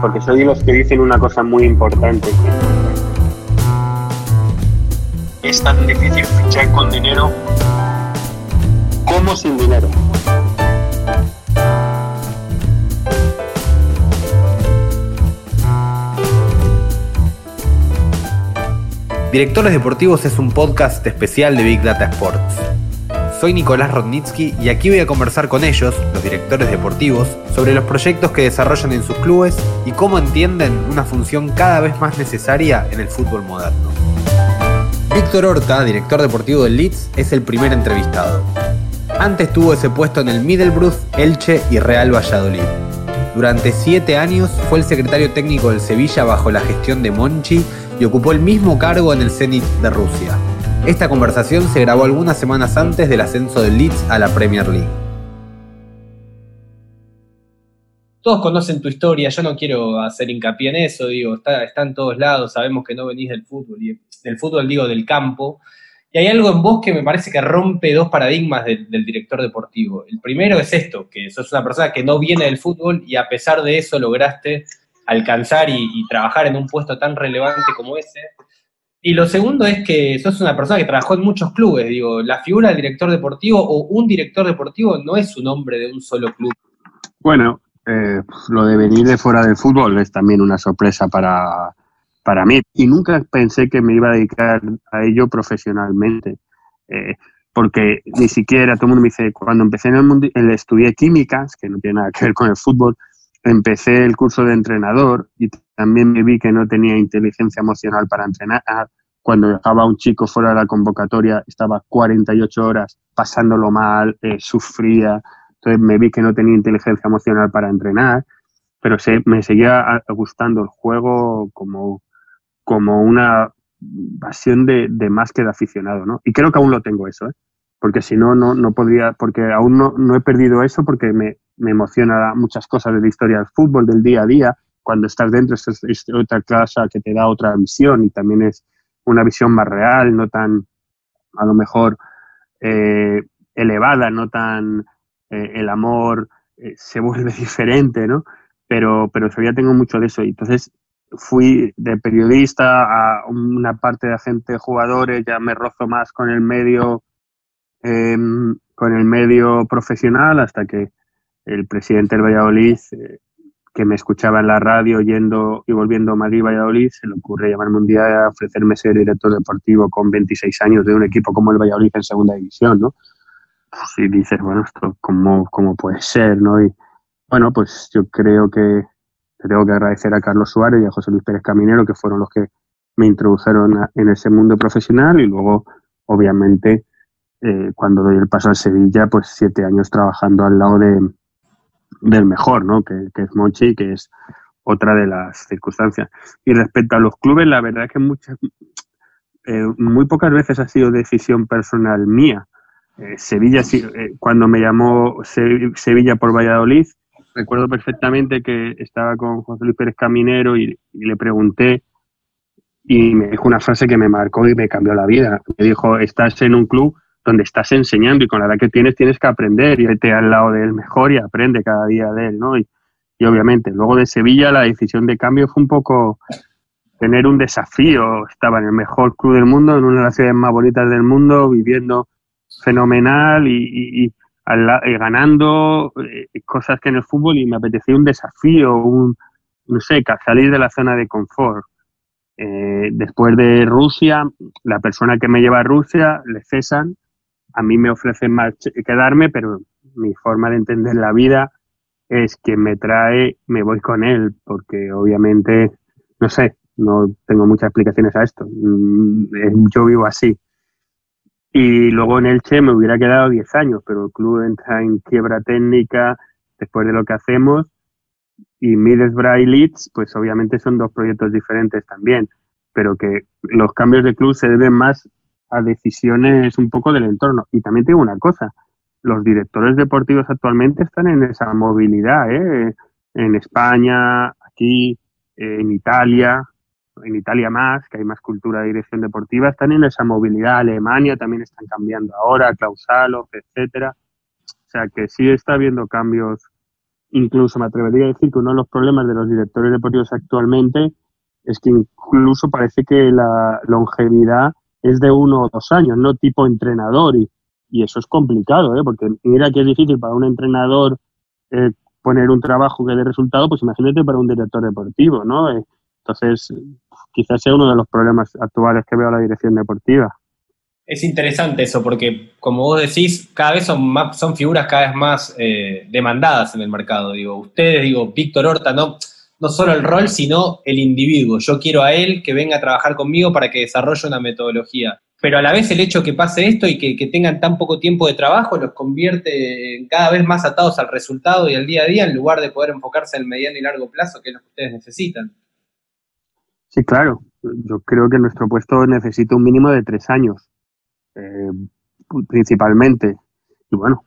Porque soy de los que dicen una cosa muy importante. Es tan difícil fichar con dinero como sin dinero. Directores Deportivos es un podcast especial de Big Data Sports. Soy Nicolás Rodnitsky y aquí voy a conversar con ellos, los directores deportivos, sobre los proyectos que desarrollan en sus clubes y cómo entienden una función cada vez más necesaria en el fútbol moderno. Víctor Horta, director deportivo del Leeds, es el primer entrevistado. Antes tuvo ese puesto en el Middlesbrough, Elche y Real Valladolid. Durante siete años fue el secretario técnico del Sevilla bajo la gestión de Monchi y ocupó el mismo cargo en el Zenit de Rusia. Esta conversación se grabó algunas semanas antes del ascenso del Leeds a la Premier League. Todos conocen tu historia, yo no quiero hacer hincapié en eso, digo, está, en todos lados, sabemos que no venís del fútbol, y del fútbol digo del campo, y hay algo en vos que me parece que rompe dos paradigmas del, director deportivo. El primero es esto, que sos una persona que no viene del fútbol y a pesar de eso lograste alcanzar y, trabajar en un puesto tan relevante como ese. Y lo segundo es que sos una persona que trabajó en muchos clubes. Digo, la figura del director deportivo o un director deportivo no es un hombre de un solo club. Bueno, eh, lo de venir de fuera del fútbol es también una sorpresa para, para mí. Y nunca pensé que me iba a dedicar a ello profesionalmente. Eh, porque ni siquiera todo el mundo me dice, cuando empecé en el mundo, estudié químicas, que no tiene nada que ver con el fútbol, empecé el curso de entrenador y también me vi que no tenía inteligencia emocional para entrenar. Cuando dejaba a un chico fuera de la convocatoria, estaba 48 horas pasándolo mal, eh, sufría. Entonces me vi que no tenía inteligencia emocional para entrenar, pero se, me seguía gustando el juego como, como una pasión de, más que de aficionado, ¿no? Y creo que aún lo tengo eso, ¿eh? Porque si no, no, no podría, porque aún no, no he perdido eso porque me, me emociona muchas cosas de la historia del fútbol, del día a día. Cuando estás dentro es, otra clase que te da otra visión y también es una visión más real, no tan, a lo mejor, eh, elevada, no tan, eh, el amor eh, se vuelve diferente, ¿no? Pero, pero todavía tengo mucho de eso. Y entonces fui de periodista a una parte de agente de jugadores, ya me rozo más con el medio, em, con el medio profesional hasta que el presidente del Valladolid, que me escuchaba en la radio yendo y volviendo a Madrid Valladolid, se le ocurre llamarme un día a ofrecerme ser director deportivo con 26 años de un equipo como el Valladolid en segunda división, ¿no? Pues, y dices, bueno, esto cómo, cómo puede ser, ¿no? Y bueno, pues yo creo que tengo que agradecer a Carlos Suárez y a José Luis Pérez Caminero, que fueron los que me introdujeron en ese mundo profesional y luego, obviamente, eh, cuando doy el paso a Sevilla, pues siete años trabajando al lado de, del mejor, ¿no? Que, es Monchi, que es otra de las circunstancias. Y respecto a los clubes, la verdad es que muchas, eh, muy pocas veces ha sido decisión personal mía. Eh, Sevilla, cuando me llamó Sevilla por Valladolid, recuerdo perfectamente que estaba con José Luis Pérez Caminero y, le pregunté y me dijo una frase que me marcó y me cambió la vida. Me dijo, estás en un club donde estás enseñando y con la edad que tienes tienes que aprender y vete al lado del mejor y aprende cada día de él, ¿no? Y, y obviamente, luego de Sevilla la decisión de cambio fue un poco tener un desafío. Estaba en el mejor club del mundo, en una de las ciudades más bonitas del mundo, viviendo fenomenal y, eh, ganando eh, cosas que en el fútbol y me apetecía un desafío, un, no sé, salir de la zona de confort. Eh, después de Rusia, la persona que me lleva a Rusia le cesan, a mí me ofrecen más quedarme, pero mi forma de entender la vida es que me trae, me voy con él, porque obviamente, no sé, no tengo muchas explicaciones a esto. Mm, yo vivo así. Y luego en Elche me hubiera quedado 10 años, pero el club entra en quiebra técnica después de lo que hacemos. Y Middlesbrough y Leeds, pues obviamente son dos proyectos diferentes también, pero que los cambios de club se deben más a decisiones un poco del entorno. Y también tengo una cosa, los directores deportivos actualmente están en esa movilidad, ¿eh? en España, aquí, en Italia, en Italia más, que hay más cultura de dirección deportiva, están en esa movilidad. Alemania también están cambiando ahora, Clausalo, etcétera. O sea que sí está habiendo cambios. Incluso me atrevería a decir que uno de los problemas de los directores deportivos actualmente es que incluso parece que la longevidad es de uno o dos años, no tipo entrenador. Y, y eso es complicado, ¿eh? porque mira que es difícil para un entrenador eh, poner un trabajo que dé resultado, pues imagínate para un director deportivo, ¿no? Eh, entonces, quizás sea uno de los problemas actuales que veo la dirección deportiva. Es interesante eso, porque como vos decís, cada vez son, más, son figuras cada vez más eh, demandadas en el mercado. Digo, ustedes, digo, Víctor Horta, no, no solo el rol, sino el individuo. Yo quiero a él que venga a trabajar conmigo para que desarrolle una metodología. Pero a la vez el hecho que pase esto y que, tengan tan poco tiempo de trabajo los convierte en cada vez más atados al resultado y al día a día en lugar de poder enfocarse en el mediano y largo plazo, que es lo que ustedes necesitan. Sí, claro. Yo creo que nuestro puesto necesita un mínimo de tres años, eh, principalmente. Y bueno,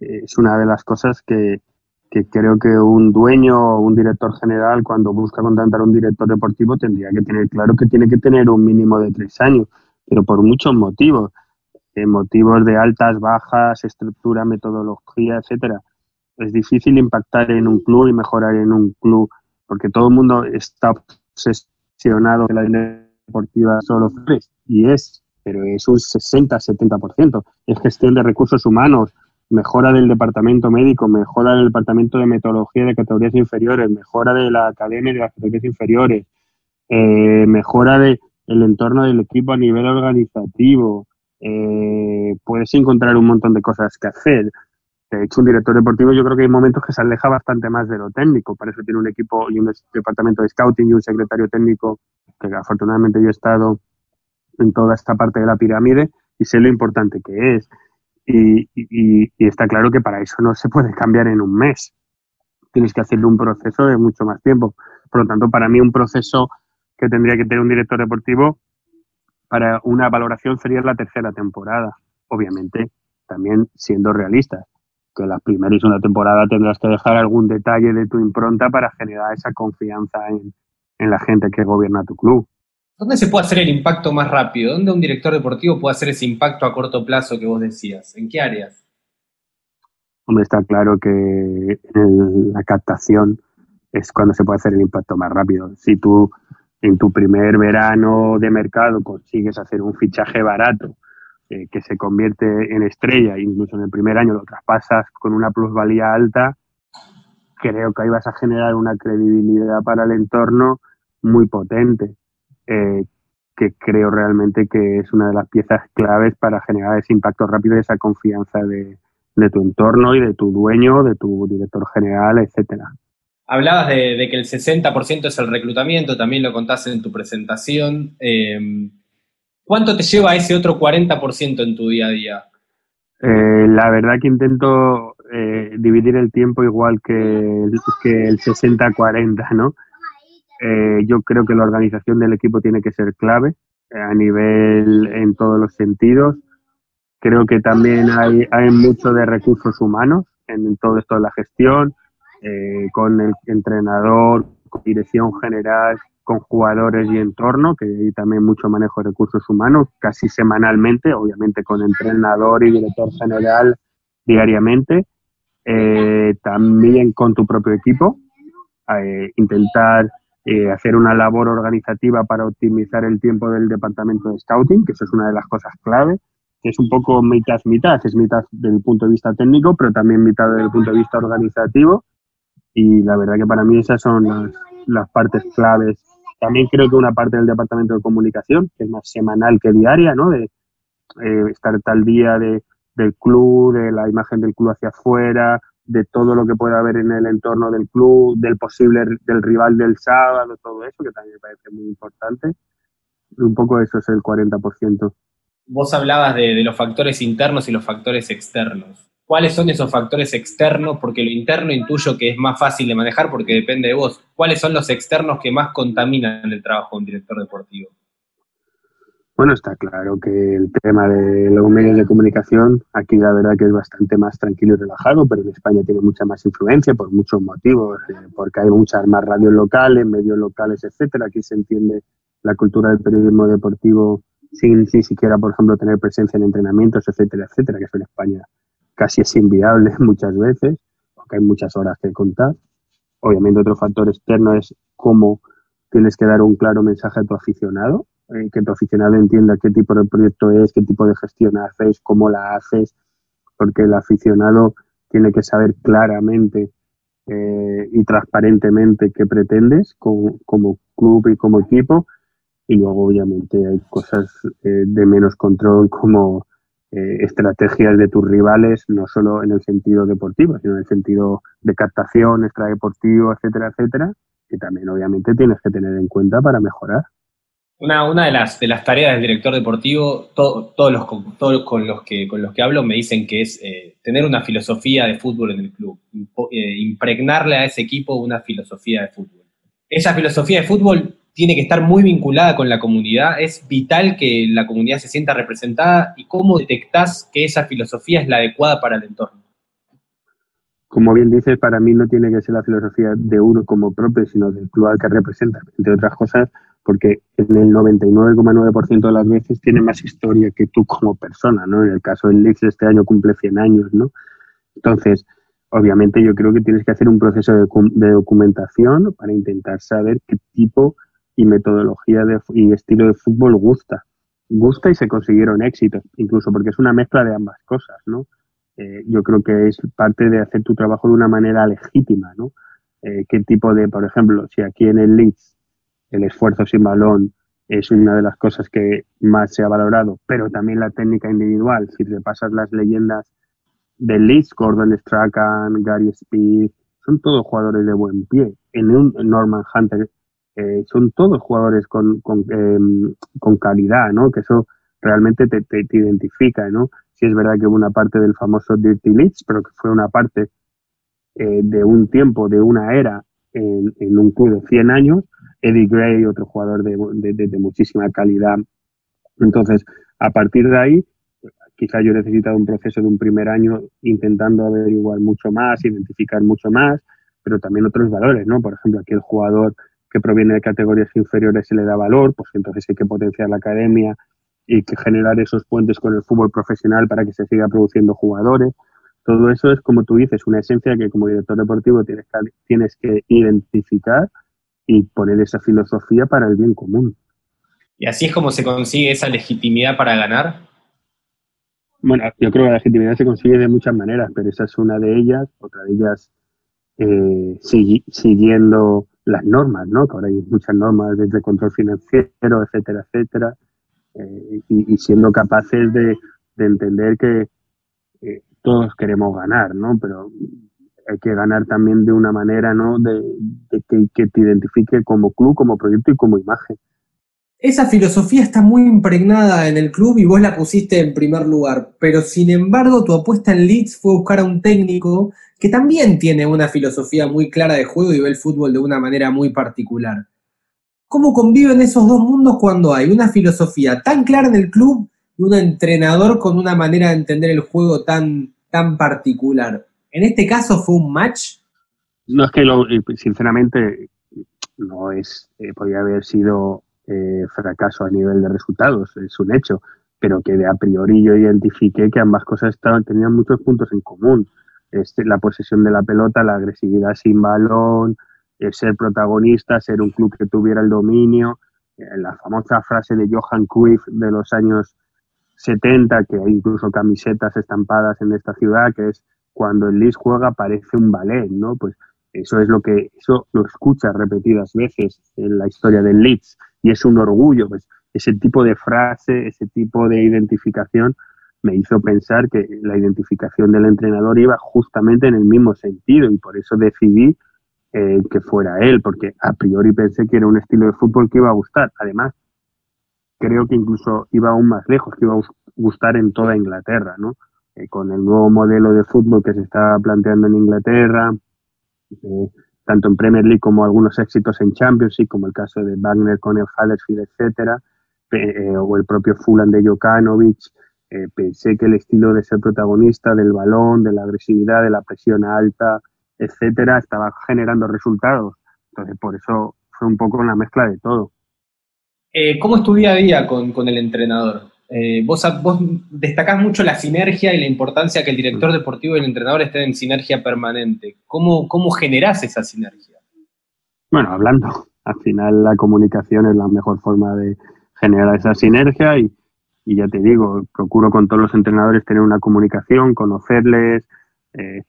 es una de las cosas que, que creo que un dueño o un director general, cuando busca contratar a un director deportivo, tendría que tener claro que tiene que tener un mínimo de tres años, pero por muchos motivos. Eh, motivos de altas, bajas, estructura, metodología, etcétera. Es difícil impactar en un club y mejorar en un club, porque todo el mundo está obsesionado que la deportiva solo tres, y es, pero es un 60-70%. Es gestión de recursos humanos, mejora del departamento médico, mejora del departamento de metodología de categorías inferiores, mejora de la academia de las categorías inferiores, eh, mejora del el entorno del equipo a nivel organizativo. Eh, puedes encontrar un montón de cosas que hacer. De hecho, un director deportivo yo creo que hay momentos que se aleja bastante más de lo técnico. Para eso tiene un equipo y un departamento de scouting y un secretario técnico, que afortunadamente yo he estado en toda esta parte de la pirámide y sé lo importante que es. Y, está claro que para eso no se puede cambiar en un mes. Tienes que hacer un proceso de mucho más tiempo. Por lo tanto, para mí un proceso que tendría que tener un director deportivo para una valoración sería la tercera temporada. Obviamente, también siendo realistas que la primera y segunda temporada tendrás que dejar algún detalle de tu impronta para generar esa confianza en, la gente que gobierna tu club. ¿Dónde se puede hacer el impacto más rápido? ¿Dónde un director deportivo puede hacer ese impacto a corto plazo que vos decías? ¿En qué áreas? Hombre, está claro que la captación es cuando se puede hacer el impacto más rápido. Si tú en tu primer verano de mercado consigues hacer un fichaje barato eh, que se convierte en estrella, incluso en el primer año lo traspasas con una plusvalía alta, creo que ahí vas a generar una credibilidad para el entorno muy potente, eh, que creo realmente que es una de las piezas claves para generar ese impacto rápido y esa confianza de, tu entorno y de tu dueño, de tu director general, etcétera. Hablabas de, que el 60% es el reclutamiento, también lo contaste en tu presentación. Eh, ¿Cuánto te lleva ese otro 40% en tu día a día? Eh, la verdad que intento eh, dividir el tiempo igual que el, que el 60-40, ¿no? Eh, yo creo que la organización del equipo tiene que ser clave a nivel en todos los sentidos. Creo que también hay, hay mucho de recursos humanos en todo esto de la gestión, con el entrenador, con dirección general, con jugadores y entorno, que hay también mucho manejo de recursos humanos, casi semanalmente, obviamente con entrenador y director general diariamente, eh, también con tu propio equipo, eh, intentar eh, hacer una labor organizativa para optimizar el tiempo del departamento de scouting, que eso es una de las cosas clave, que es un poco mitad mitad, es mitad desde el punto de vista técnico, pero también mitad desde el punto de vista organizativo, y la verdad que para mí esas son las, las partes claves también creo que una parte del departamento de comunicación, que es más semanal que diaria, ¿no? De eh, estar tal día de, del club, de la imagen del club hacia afuera, de todo lo que pueda haber en el entorno del club, del posible del rival del sábado, todo eso, que también me parece muy importante. Un poco eso es el 40%. vos hablabas de, los factores internos y los factores externos. ¿Cuáles son esos factores externos? Porque lo interno intuyo que es más fácil de manejar porque depende de vos. ¿Cuáles son los externos que más contaminan el trabajo de un director deportivo? Bueno, está claro que el tema de los medios de comunicación, aquí la verdad que es bastante más tranquilo y relajado, pero en España tiene mucha más influencia por muchos motivos, eh, porque hay muchas más radios locales, medios locales, etcétera. Aquí se entiende la cultura del periodismo deportivo sin ni siquiera, por ejemplo, tener presencia en entrenamientos, etcétera, etcétera, que eso en España casi es inviable muchas veces, porque hay muchas horas que contar. Obviamente otro factor externo es cómo tienes que dar un claro mensaje a tu aficionado, eh, que tu aficionado entienda qué tipo de proyecto es, qué tipo de gestión haces, cómo la haces, porque el aficionado tiene que saber claramente eh, y transparentemente qué pretendes como, club y como equipo y luego obviamente hay cosas eh, de menos control como estrategias de tus rivales, no solo en el sentido deportivo, sino en el sentido de captación, extradeportivo, etcétera, etcétera, que también obviamente tienes que tener en cuenta para mejorar. Una, una de, las, de las tareas del director deportivo, todos, los, todos con, los que, con los que hablo me dicen que es eh, tener una filosofía de fútbol en el club, impregnarle a ese equipo una filosofía de fútbol. Esa filosofía de fútbol tiene que estar muy vinculada con la comunidad. Es vital que la comunidad se sienta representada y cómo detectás que esa filosofía es la adecuada para el entorno. Como bien dices, para mí no tiene que ser la filosofía de uno como propio, sino del club al que representa, entre otras cosas, porque en el 99,9% de las veces tiene más historia que tú como persona, ¿no? En el caso del Leeds este año cumple 100 años, ¿no? Entonces, obviamente yo creo que tienes que hacer un proceso de, de documentación para intentar saber qué tipo y metodología de, y estilo de fútbol gusta. Gusta y se consiguieron éxitos, incluso porque es una mezcla de ambas cosas, ¿no? Eh, yo creo que es parte de hacer tu trabajo de una manera legítima, ¿no? Eh, ¿Qué tipo de, por ejemplo, si aquí en el Leeds el esfuerzo sin balón es una de las cosas que más se ha valorado, pero también la técnica individual, si repasas las leyendas del Leeds, Gordon Strachan, Gary Speed, son todos jugadores de buen pie. En un Norman Hunter eh, son todos jugadores em, con, calidad, ¿no? Que eso realmente te, te, identifica, ¿no? Si es verdad que hubo una parte del famoso Dirty Leeds, pero que fue una parte eh, de un tiempo, de una era en, un club de 100 años. Eddie Gray, otro jugador de, muchísima calidad. Entonces, a partir de ahí, quizá yo he necesitado un proceso de un primer año intentando averiguar mucho más, identificar mucho más, pero también otros valores, ¿no? Por ejemplo, aquí el jugador que proviene de categorías inferiores se le da valor, pues entonces hay que potenciar la academia y que generar esos puentes con el fútbol profesional para que se siga produciendo jugadores. Todo eso es, como tú dices, una esencia que como director deportivo tienes que, tienes que identificar y poner esa filosofía para el bien común. ¿Y así es como se consigue esa legitimidad para ganar? Bueno, yo creo que la legitimidad se consigue de muchas maneras, pero esa es una de ellas. Otra de ellas, eh, siguiendo las normas, ¿no? Que ahora hay muchas normas desde control financiero, etcétera, etcétera, eh, y, siendo capaces de, entender que todos queremos ganar, ¿no? Pero hay que ganar también de una manera, ¿no? De, que, que, te identifique como club, como proyecto y como imagen. Esa filosofía está muy impregnada en el club y vos la pusiste en primer lugar, pero sin embargo tu apuesta en Leeds fue buscar a un técnico que también tiene una filosofía muy clara de juego y ve el fútbol de una manera muy particular. ¿Cómo conviven esos dos mundos cuando hay una filosofía tan clara en el club un entrenador con una manera de entender el juego tan, tan particular? ¿En este caso fue un match? No es que, lo, sinceramente, no es, eh, podría haber sido eh, fracaso a nivel de resultados, es un hecho, pero que de a priori yo identifiqué que ambas cosas estaban, tenían muchos puntos en común este, la posesión de la pelota, la agresividad sin balón, ser protagonista, ser un club que tuviera el dominio. Eh, la famosa frase de Johan Cruyff de los años 70, que hay incluso camisetas estampadas en esta ciudad, que es cuando el Leeds juega parece un ballet, ¿no? Pues eso es lo que, eso lo escuchas repetidas veces en la historia del Leeds y es un orgullo, pues ese tipo de frase, ese tipo de identificación me hizo pensar que la identificación del entrenador iba justamente en el mismo sentido y por eso decidí eh, que fuera él, porque a priori pensé que era un estilo de fútbol que iba a gustar. Además, creo que incluso iba aún más lejos, que iba gustar en toda Inglaterra, ¿no? Eh, con el nuevo modelo de fútbol que se está planteando en Inglaterra, eh, tanto en Premier League como algunos éxitos en Champions League, como el caso de Wagner con el Huddersfield, etcétera, eh, o el propio Fulham de Jokanovic, pensé que el estilo de ser protagonista del balón, de la agresividad, de la presión alta, etcétera, estaba generando resultados. Entonces, por eso fue un poco una mezcla de todo. ¿Cómo es tu día a día con, con el entrenador? Eh, vos, vos, destacás mucho la sinergia y la importancia que el director mm. deportivo y el entrenador estén en sinergia permanente. ¿Cómo, cómo generás esa sinergia? Bueno, hablando. Al final la comunicación es la mejor forma de generar esa sinergia y, ya te digo, procuro con todos los entrenadores tener una comunicación, conocerles, eh,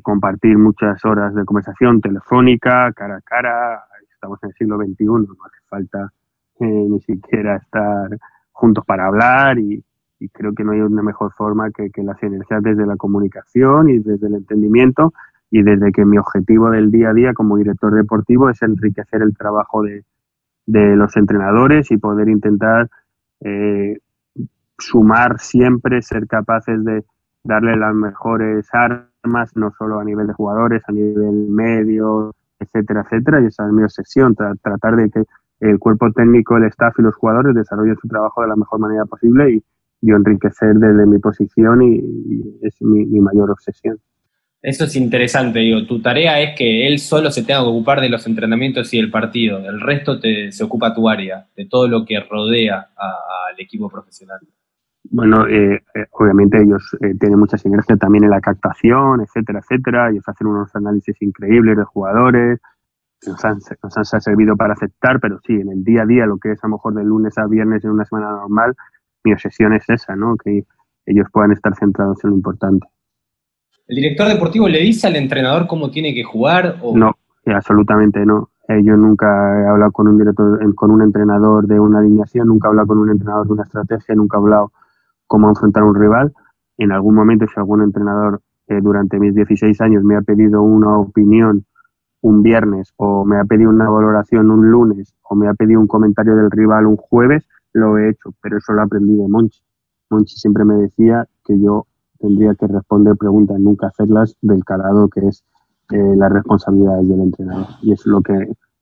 compartir muchas horas de conversación telefónica, cara a cara. Estamos en el siglo XXI, no hace falta eh, ni siquiera estar juntos para hablar y, creo que no hay una mejor forma que, las energías desde la comunicación y desde el entendimiento y desde que mi objetivo del día a día como director deportivo es enriquecer el trabajo de, los entrenadores y poder intentar eh, sumar siempre, ser capaces de darle las mejores armas, no solo a nivel de jugadores, a nivel medio, etcétera, etcétera, y esa es mi obsesión, tratar de que el cuerpo técnico, el staff y los jugadores desarrollen su trabajo de la mejor manera posible y yo enriquecer desde mi posición y, es mi, mayor obsesión. Eso es interesante, digo, tu tarea es que él solo se tenga que ocupar de los entrenamientos y del partido, el resto te, se ocupa tu área, de todo lo que rodea al equipo profesional. Bueno, eh, eh, obviamente ellos eh, tienen mucha sinergia también en la captación, etcétera, etcétera. Ellos hacen unos análisis increíbles de jugadores, nos han, nos han servido para aceptar, pero sí, en el día a día, lo que es a lo mejor de lunes a viernes en una semana normal, mi obsesión es esa, ¿no? Que ellos puedan estar centrados en lo importante. ¿El director deportivo le dice al entrenador cómo tiene que jugar? O... No, eh, absolutamente no. Eh, yo nunca he hablado con un director, con un entrenador de una alineación, nunca he hablado con un entrenador de una estrategia, nunca he hablado cómo enfrentar a un rival. En algún momento, si algún entrenador eh, durante mis 16 años me ha pedido una opinión un viernes o me ha pedido una valoración un lunes o me ha pedido un comentario del rival un jueves, lo he hecho, pero eso lo aprendí de Monchi. Monchi siempre me decía que yo tendría que responder preguntas, nunca hacerlas del calado que es eh, las responsabilidades del entrenador. Y es lo que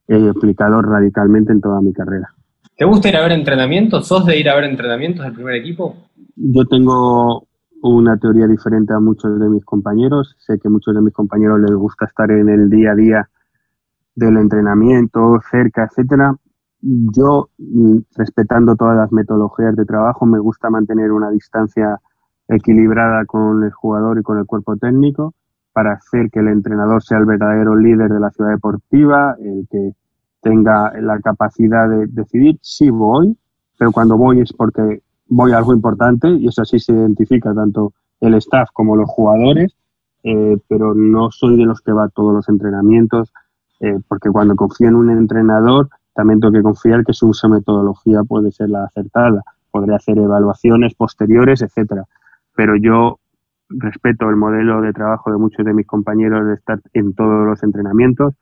he explicado radicalmente en toda mi carrera. ¿Te gusta ir a ver entrenamientos? ¿Sos de ir a ver entrenamientos del primer equipo? Yo tengo una teoría diferente a muchos de mis compañeros. Sé que a muchos de mis compañeros les gusta estar en el día a día del entrenamiento, cerca, etcétera. Yo, mm, respetando todas las metodologías de trabajo, me gusta mantener una distancia equilibrada con el jugador y con el cuerpo técnico para hacer que el entrenador sea el verdadero líder de la ciudad deportiva, el que tenga la capacidad de decidir si voy, pero cuando voy es porque voy a algo importante y eso así se identifica tanto el staff como los jugadores, eh, pero no soy de los que va a todos los entrenamientos, eh, porque cuando confío en un entrenador también tengo que confiar que su metodología puede ser la acertada, podré hacer evaluaciones posteriores, etcétera. Pero yo respeto el modelo de trabajo de muchos de mis compañeros de estar en todos los entrenamientos.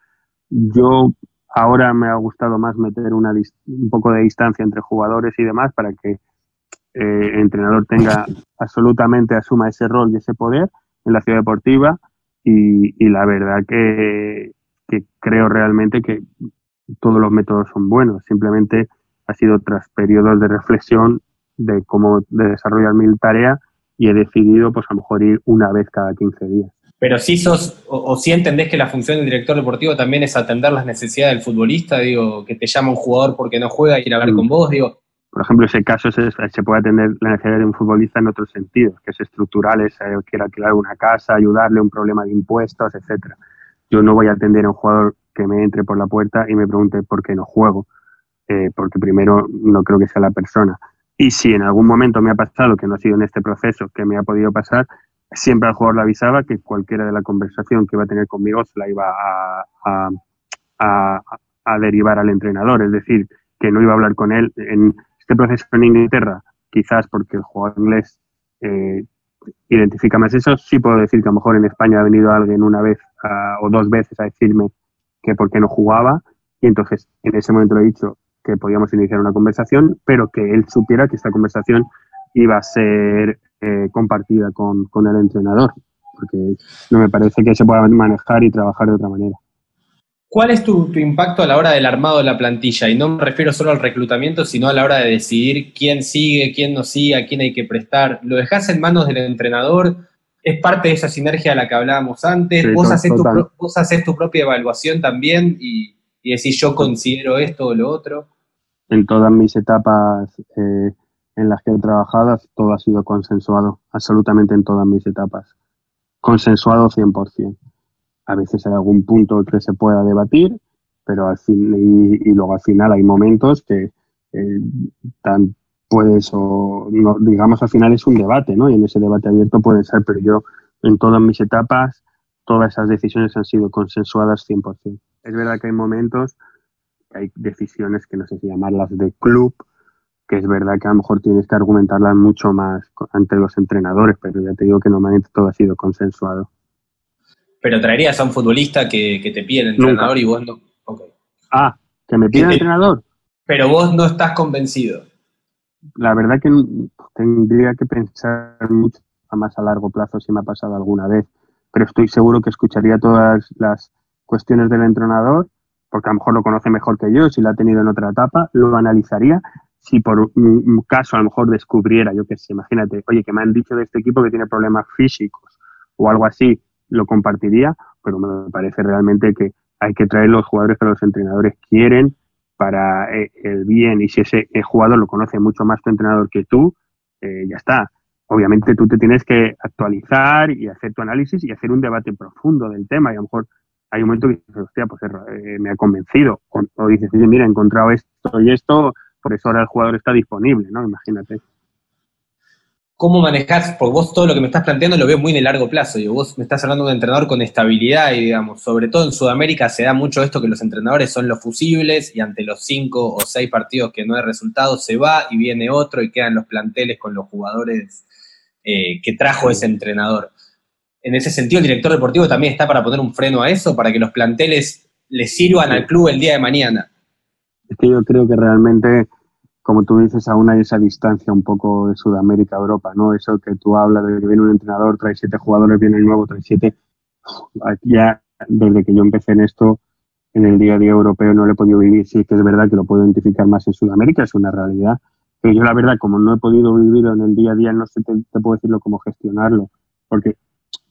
Yo ahora me ha gustado más meter una, un poco de distancia entre jugadores y demás para que eh, el entrenador tenga absolutamente, asuma ese rol y ese poder en la ciudad deportiva y, la verdad que, creo realmente que todos los métodos son buenos, simplemente ha sido tras periodos de reflexión de cómo desarrollar mi tarea y he decidido pues a lo mejor ir una vez cada 15 días. Pero si sos, o, si entendés que la función del director deportivo también es atender las necesidades del futbolista, digo, que te llama un jugador porque no juega y ir a hablar mm. con vos, digo, por ejemplo, ese caso se, puede atender la necesidad de un futbolista en otros sentidos, que es estructurales, eh, quiere alquilar una casa, ayudarle un problema de impuestos, etcétera. Yo no voy a atender a un jugador que me entre por la puerta y me pregunte por qué no juego, eh, porque primero no creo que sea la persona. Y si en algún momento me ha pasado, que no ha sido en este proceso, que me ha podido pasar, siempre al jugador le avisaba que cualquiera de la conversación que iba a tener conmigo se la iba a, a derivar al entrenador, es decir, que no iba a hablar con él en este proceso en Inglaterra, quizás porque el jugador inglés eh, identifica más eso, sí puedo decir que a lo mejor en España ha venido alguien una vez o dos veces a decirme que por qué no jugaba y entonces en ese momento le he dicho que podíamos iniciar una conversación, pero que él supiera que esta conversación iba a ser eh, compartida con, con el entrenador, porque no me parece que se pueda manejar y trabajar de otra manera. ¿Cuál es tu, impacto a la hora del armado de la plantilla? Y no me refiero solo al reclutamiento, sino a la hora de decidir quién sigue, quién no sigue, a quién hay que prestar. ¿Lo dejas en manos del entrenador? ¿Es parte de esa sinergia de la que hablábamos antes? ¿Vos, haces tu, ¿Vos, haces tu, propia evaluación también y, y, decís yo considero esto o lo otro? En todas mis etapas eh, en las que he trabajado, todo ha sido consensuado, absolutamente en todas mis etapas. Consensuado 100% a veces hay algún punto que se pueda debatir, pero al fin, y, luego al final hay momentos que eh, tan puedes o digamos al final es un debate, ¿no? Y en ese debate abierto puede ser, pero yo en todas mis etapas todas esas decisiones han sido consensuadas 100%. Es verdad que hay momentos que hay decisiones que no sé si llamarlas de club, que es verdad que a lo mejor tienes que argumentarlas mucho más ante los entrenadores, pero ya te digo que normalmente todo ha sido consensuado. Pero traerías a un futbolista que, te pide el entrenador y vos no. Ah, que me pide el entrenador. Pero vos no estás convencido. La verdad que tendría que pensar mucho más a largo plazo si me ha pasado alguna vez. Pero estoy seguro que escucharía todas las cuestiones del entrenador, porque a lo mejor lo conoce mejor que yo, si lo ha tenido en otra etapa, lo analizaría. Si por un caso a lo mejor descubriera, yo qué sé, imagínate, oye, que me han dicho de este equipo que tiene problemas físicos o algo así, lo compartiría, pero me parece realmente que hay que traer los jugadores que los entrenadores quieren para eh, el bien y si ese jugador lo conoce mucho más tu entrenador que tú, eh, ya está. Obviamente tú te tienes que actualizar y hacer tu análisis y hacer un debate profundo del tema y a lo mejor hay un momento que dices, hostia, pues eh, me ha convencido o, o dices, oye, mira, he encontrado esto y esto, por eso ahora el jugador está disponible, ¿no? Imagínate. ¿Cómo manejás? Porque vos todo lo que me estás planteando lo veo muy en el largo plazo. y vos me estás hablando de un entrenador con estabilidad y, digamos, sobre todo en Sudamérica se da mucho esto que los entrenadores son los fusibles y ante los cinco o seis partidos que no hay resultado se va y viene otro y quedan los planteles con los jugadores eh, que trajo ese entrenador. En ese sentido, el director deportivo también está para poner un freno a eso, para que los planteles le sirvan al club el día de mañana. Es que yo creo que realmente como tú dices, aún hay esa distancia un poco de Sudamérica a Europa, ¿no? Eso que tú hablas de que viene un entrenador, trae siete jugadores, viene el nuevo, trae siete. Ya desde que yo empecé en esto, en el día a día europeo no lo he podido vivir. Sí que es verdad que lo puedo identificar más en Sudamérica, es una realidad. Pero yo la verdad, como no he podido vivirlo en el día a día, no sé, te, puedo decirlo cómo gestionarlo. Porque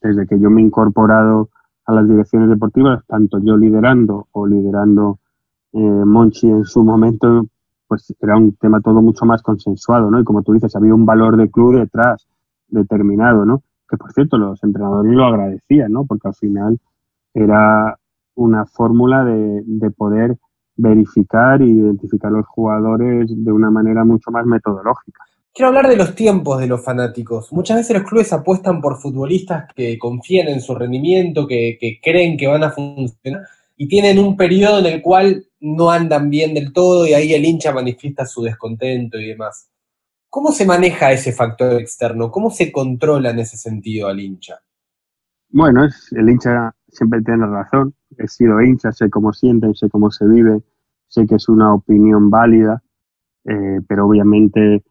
desde que yo me he incorporado a las direcciones deportivas, tanto yo liderando o liderando eh, Monchi en su momento, pues era un tema todo mucho más consensuado, ¿no? Y como tú dices, había un valor de club detrás determinado, ¿no? Que por cierto, los entrenadores lo agradecían, ¿no? Porque al final era una fórmula de, de poder verificar e identificar los jugadores de una manera mucho más metodológica. Quiero hablar de los tiempos de los fanáticos. Muchas veces los clubes apuestan por futbolistas que confían en su rendimiento, que, que creen que van a funcionar y tienen un periodo en el cual no andan bien del todo y ahí el hincha manifiesta su descontento y demás. ¿Cómo se maneja ese factor externo? ¿Cómo se controla en ese sentido al hincha? Bueno, es, el hincha siempre tiene razón. He sido hincha, sé cómo siente, sé cómo se vive, sé que es una opinión válida, eh, pero obviamente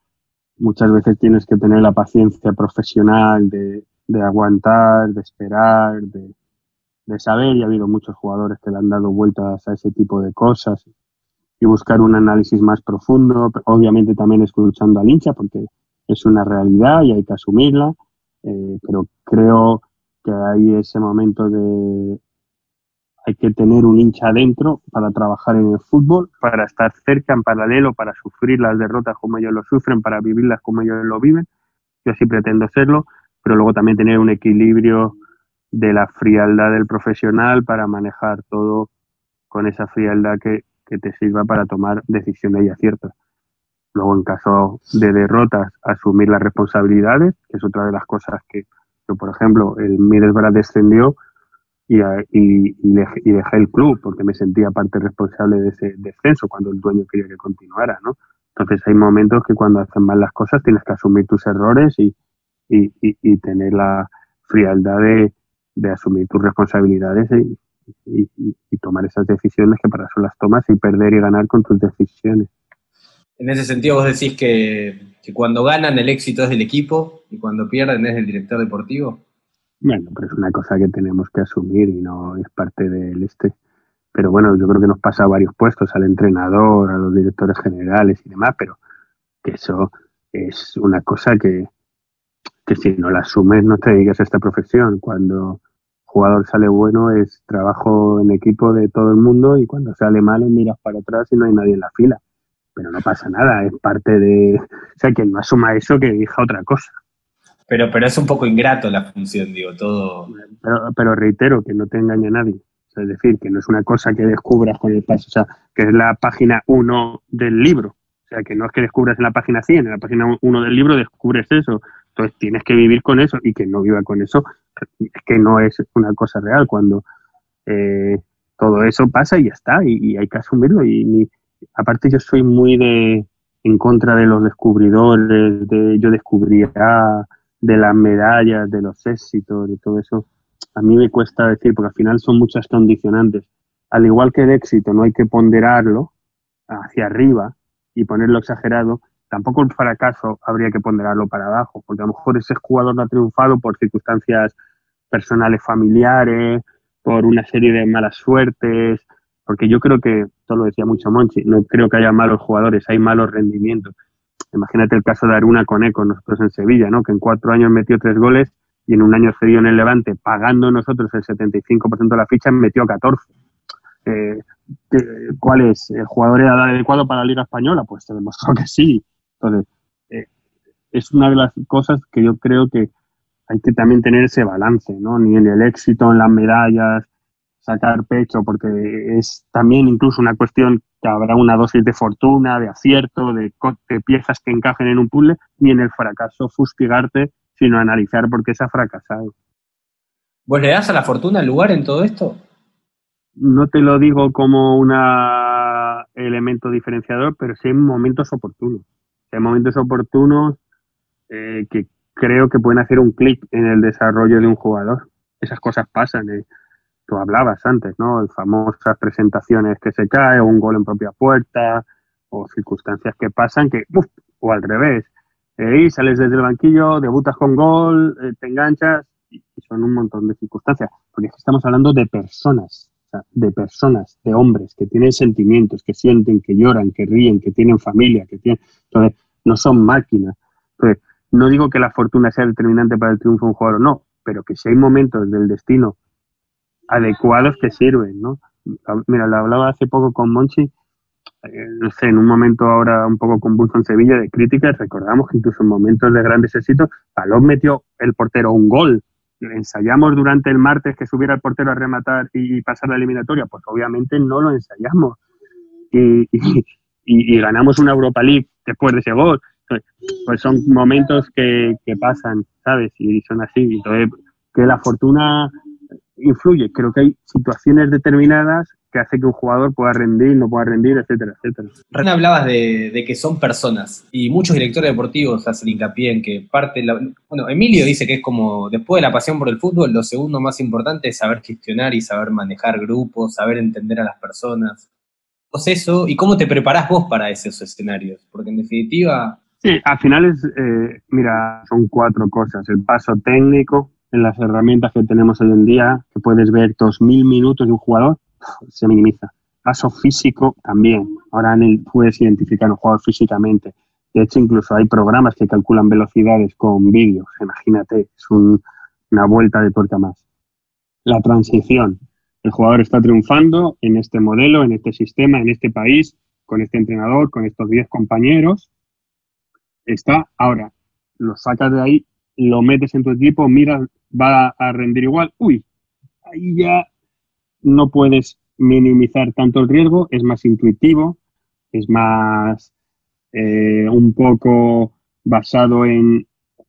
muchas veces tienes que tener la paciencia profesional de aguantar, de esperar, de, de saber y ha habido muchos jugadores que le han dado vueltas a ese tipo de cosas y buscar un análisis más profundo, obviamente también escuchando al hincha porque es una realidad y hay que asumirla, eh, pero creo que hay ese momento de hay que tener un hincha adentro para trabajar en el fútbol, para estar cerca en paralelo, para sufrir las derrotas como ellos lo sufren, para vivirlas como ellos lo viven. Yo sí pretendo serlo, pero luego también tener un equilibrio de la frialdad del profesional para manejar todo con esa frialdad que, te sirva para tomar decisiones y aciertos. Luego, en caso de derrotas, asumir las responsabilidades, que es otra de las cosas que, yo, por ejemplo, el Middlesbrough descendió y, y, y, dejé el club porque me sentía parte responsable de ese descenso cuando el dueño quería que continuara, ¿no? Entonces hay momentos que cuando hacen mal las cosas tienes que asumir tus errores y, y tener la frialdad de, de asumir tus responsabilidades y, tomar esas decisiones que para eso las tomas y perder y ganar con tus decisiones. En ese sentido vos decís que, que cuando ganan el éxito es del equipo y cuando pierden es del director deportivo. Bueno, pero es una cosa que tenemos que asumir y no es parte del este. Pero bueno, yo creo que nos pasa a varios puestos, al entrenador, a los directores generales y demás, pero que eso es una cosa que, que si no la asumes no te dedicas a esta profesión. Cuando jugador sale bueno es trabajo en equipo de todo el mundo y cuando sale malo miras para atrás y no hay nadie en la fila. Pero no pasa nada, es parte de... O sea, que no asuma eso que diga otra cosa. Pero, pero es un poco ingrato la función, digo, todo... Pero, pero reitero, que no te engaña nadie. es decir, que no es una cosa que descubras con el paso, o sea, que es la página 1 del libro. O sea, que no es que descubras en la página 100, en la página 1 del libro descubres eso. Entonces tienes que vivir con eso y que no viva con eso es que no es una cosa real. Cuando eh, todo eso pasa y ya está, y, hay que asumirlo. Y, aparte yo soy muy de en contra de los descubridores, de yo descubrirá, de las medallas, de los éxitos, de todo eso. A mí me cuesta decir, porque al final son muchas condicionantes. Al igual que el éxito no hay que ponderarlo hacia arriba y ponerlo exagerado, tampoco el fracaso habría que ponderarlo para abajo, porque a lo mejor ese jugador no ha triunfado por circunstancias personales familiares, por una serie de malas suertes, porque yo creo que, esto lo decía mucho Monchi, no creo que haya malos jugadores, hay malos rendimientos. Imagínate el caso de Aruna con Eco, nosotros en Sevilla, ¿no? que en cuatro años metió tres goles y en un año cedió en el Levante, pagando nosotros el 75% de la ficha, metió 14. Eh, ¿Cuál es? ¿El jugador era adecuado para la Liga Española? Pues se demostró que sí. Entonces, eh, es una de las cosas que yo creo que hay que también tener ese balance, ¿no? Ni en el éxito, en las medallas, sacar pecho, porque es también incluso una cuestión que habrá una dosis de fortuna, de acierto, de, piezas que encajen en un puzzle, ni en el fracaso fustigarte, sino analizar por qué se ha fracasado. ¿Vos le das a la fortuna el lugar en todo esto? No te lo digo como un elemento diferenciador, pero sí en momentos oportunos hay momentos oportunos eh, que creo que pueden hacer un clic en el desarrollo de un jugador. Esas cosas pasan. Eh. Tú hablabas antes, ¿no? Famosas presentaciones que se cae, o un gol en propia puerta, o circunstancias que pasan que, o al revés. Eh, y sales desde el banquillo, debutas con gol, te enganchas, y, son un montón de circunstancias. Porque estamos hablando de personas, de personas, de hombres que tienen sentimientos, que sienten, que lloran, que ríen, que tienen familia, que tienen. Entonces, no son máquinas. Pues, no digo que la fortuna sea determinante para el triunfo de un jugador, no, pero que si hay momentos del destino adecuados que sirven, ¿no? Mira, lo hablaba hace poco con Monchi, eh, no sé, en un momento ahora un poco convulso en Sevilla de críticas, recordamos que incluso en momentos de grandes éxitos, Palón metió el portero un gol. ¿Ensayamos durante el martes que subiera el portero a rematar y pasar la eliminatoria? Pues obviamente no lo ensayamos. y, ganamos una Europa League después de ese gol. Pues son momentos que, pasan, ¿sabes? Y son así. Entonces, que la fortuna influye. Creo que hay situaciones determinadas que hace que un jugador pueda rendir, no pueda rendir, etcétera, etcétera. Ren, hablabas de, que son personas y muchos directores deportivos hacen hincapié en que parte, la, bueno, Emilio dice que es como, después de la pasión por el fútbol, lo segundo más importante es saber gestionar y saber manejar grupos, saber entender a las personas eso y cómo te preparás vos para esos escenarios? Porque en definitiva... Sí, al final es, eh, mira, son cuatro cosas. El paso técnico en las herramientas que tenemos hoy en día, que puedes ver 2.000 minutos de un jugador, se minimiza. Paso físico también. Ahora puedes identificar un jugador físicamente. De hecho, incluso hay programas que calculan velocidades con vídeos. Imagínate, es una vuelta de tuerca más. La transición. El jugador está triunfando en este modelo, en este sistema, en este país, con este entrenador, con estos 10 compañeros. Está, ahora, lo sacas de ahí, lo metes en tu equipo, miras, va a rendir igual. Uy, ahí ya no puedes minimizar tanto el riesgo, es más intuitivo, es más eh, un poco basado en,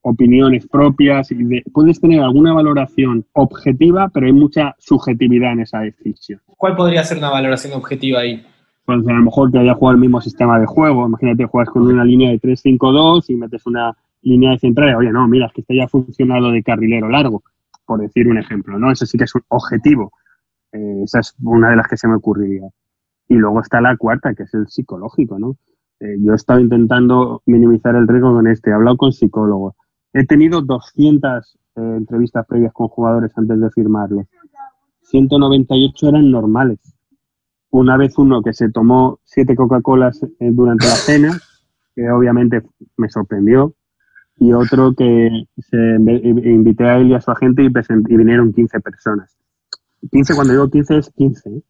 opiniones propias y puedes tener alguna valoración objetiva, pero hay mucha subjetividad en esa decisión. ¿Cuál podría ser una valoración objetiva ahí? Pues a lo mejor que haya jugado el mismo sistema de juego. Imagínate, juegas con una línea de 3-5-2 y metes una línea de central. Oye, no, mira, es que este ya ha funcionado de carrilero largo, por decir un ejemplo, ¿no? Eso sí que es un objetivo. Eh, esa es una de las que se me ocurriría. Y luego está la cuarta, que es el psicológico, ¿no? Eh, yo he estado intentando minimizar el riesgo con este. He hablado con psicólogos. He tenido 200 eh, entrevistas previas con jugadores antes de firmarlo. 198 eran normales. Una vez uno que se tomó siete Coca-Colas eh, durante la cena, que obviamente me sorprendió, y otro que se invité a él y a su agente y, y vinieron 15 personas. 15, cuando digo 15 es 15.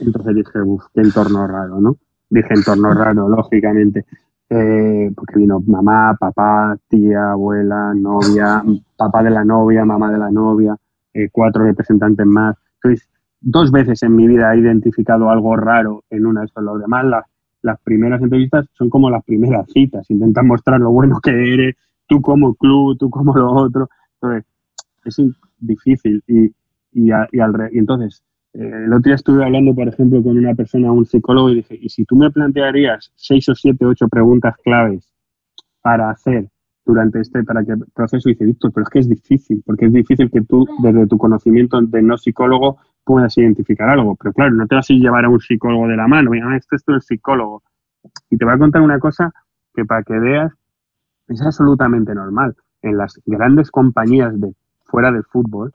Entonces dije, uff, qué entorno raro, ¿no? Dije entorno raro, lógicamente. Eh, porque vino mamá, papá, tía, abuela, novia, papá de la novia, mamá de la novia, eh, cuatro representantes más. Entonces, dos veces en mi vida he identificado algo raro en una de estas. Los demás, las, las primeras entrevistas son como las primeras citas. Intentan mostrar lo bueno que eres, tú como club, tú como lo otro. Entonces, es difícil. Y, y, y, al, y entonces, el otro día estuve hablando, por ejemplo, con una persona, un psicólogo, y dije, ¿y si tú me plantearías seis o siete, ocho preguntas claves para hacer durante este para que proceso? Y dice, Víctor, pero es que es difícil, porque es difícil que tú, desde tu conocimiento de no psicólogo, puedas identificar algo. Pero claro, no te vas a llevar a un psicólogo de la mano, mira, esto es el psicólogo. Y te voy a contar una cosa que para que veas es absolutamente normal. En las grandes compañías de fuera del fútbol,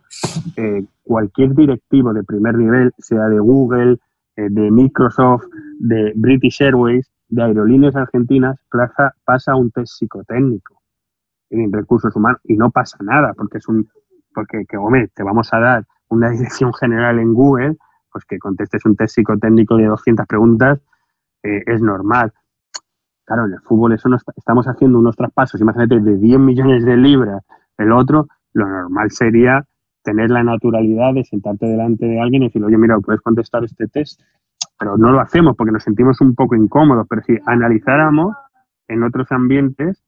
eh, cualquier directivo de primer nivel, sea de Google, eh, de Microsoft, de British Airways, de aerolíneas argentinas, pasa, pasa un test psicotécnico en recursos humanos y no pasa nada porque es un porque que hombre, te vamos a dar una dirección general en Google, pues que contestes un test psicotécnico de 200 preguntas eh, es normal. Claro, en el fútbol eso no estamos haciendo unos traspasos, imagínate, de 10 millones de libras, el otro, lo normal sería tener la naturalidad de sentarte delante de alguien y decir, oye, mira, puedes contestar este test, pero no lo hacemos porque nos sentimos un poco incómodos, pero si analizáramos en otros ambientes,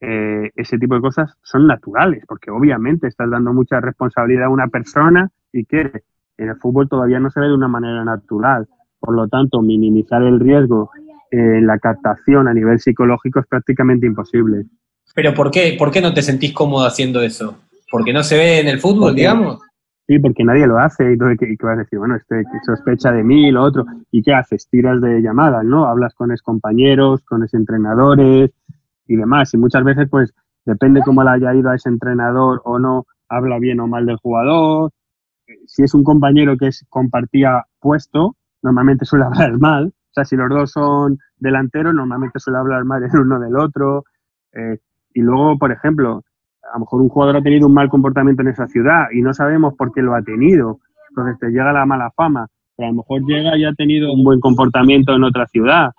eh, ese tipo de cosas son naturales, porque obviamente estás dando mucha responsabilidad a una persona y que en el fútbol todavía no se ve de una manera natural. Por lo tanto, minimizar el riesgo en la captación a nivel psicológico es prácticamente imposible. ¿Pero por qué, por qué no te sentís cómodo haciendo eso? Porque no se ve en el fútbol, digamos. Sí, porque nadie lo hace y entonces ¿qué, vas a decir? Bueno, este sospecha de mí y lo otro. ¿Y qué haces? Tiras de llamadas, ¿no? Hablas con compañeros, con entrenadores y demás. Y muchas veces, pues, depende cómo le haya ido a ese entrenador o no, habla bien o mal del jugador. Si es un compañero que es, compartía puesto, normalmente suele hablar mal. O sea, si los dos son delanteros, normalmente suele hablar mal el uno del otro. Eh, y luego, por ejemplo, a lo mejor un jugador ha tenido un mal comportamiento en esa ciudad y no sabemos por qué lo ha tenido. Entonces te llega la mala fama. Pero a lo mejor llega y ha tenido un buen comportamiento en otra ciudad.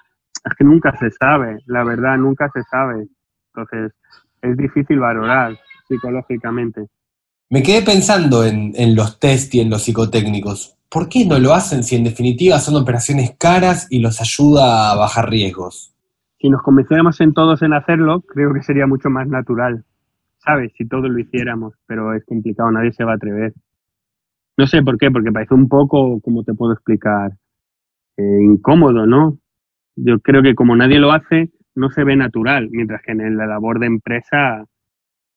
Es que nunca se sabe, la verdad, nunca se sabe. Entonces es difícil valorar psicológicamente. Me quedé pensando en, en los test y en los psicotécnicos. ¿Por qué no lo hacen si en definitiva son operaciones caras y los ayuda a bajar riesgos? Si nos convenciéramos en todos en hacerlo, creo que sería mucho más natural. ¿Sabes? Si todos lo hiciéramos, pero es complicado, nadie se va a atrever. No sé por qué, porque parece un poco, como te puedo explicar? Eh, incómodo, ¿no? Yo creo que como nadie lo hace, no se ve natural, mientras que en la labor de empresa,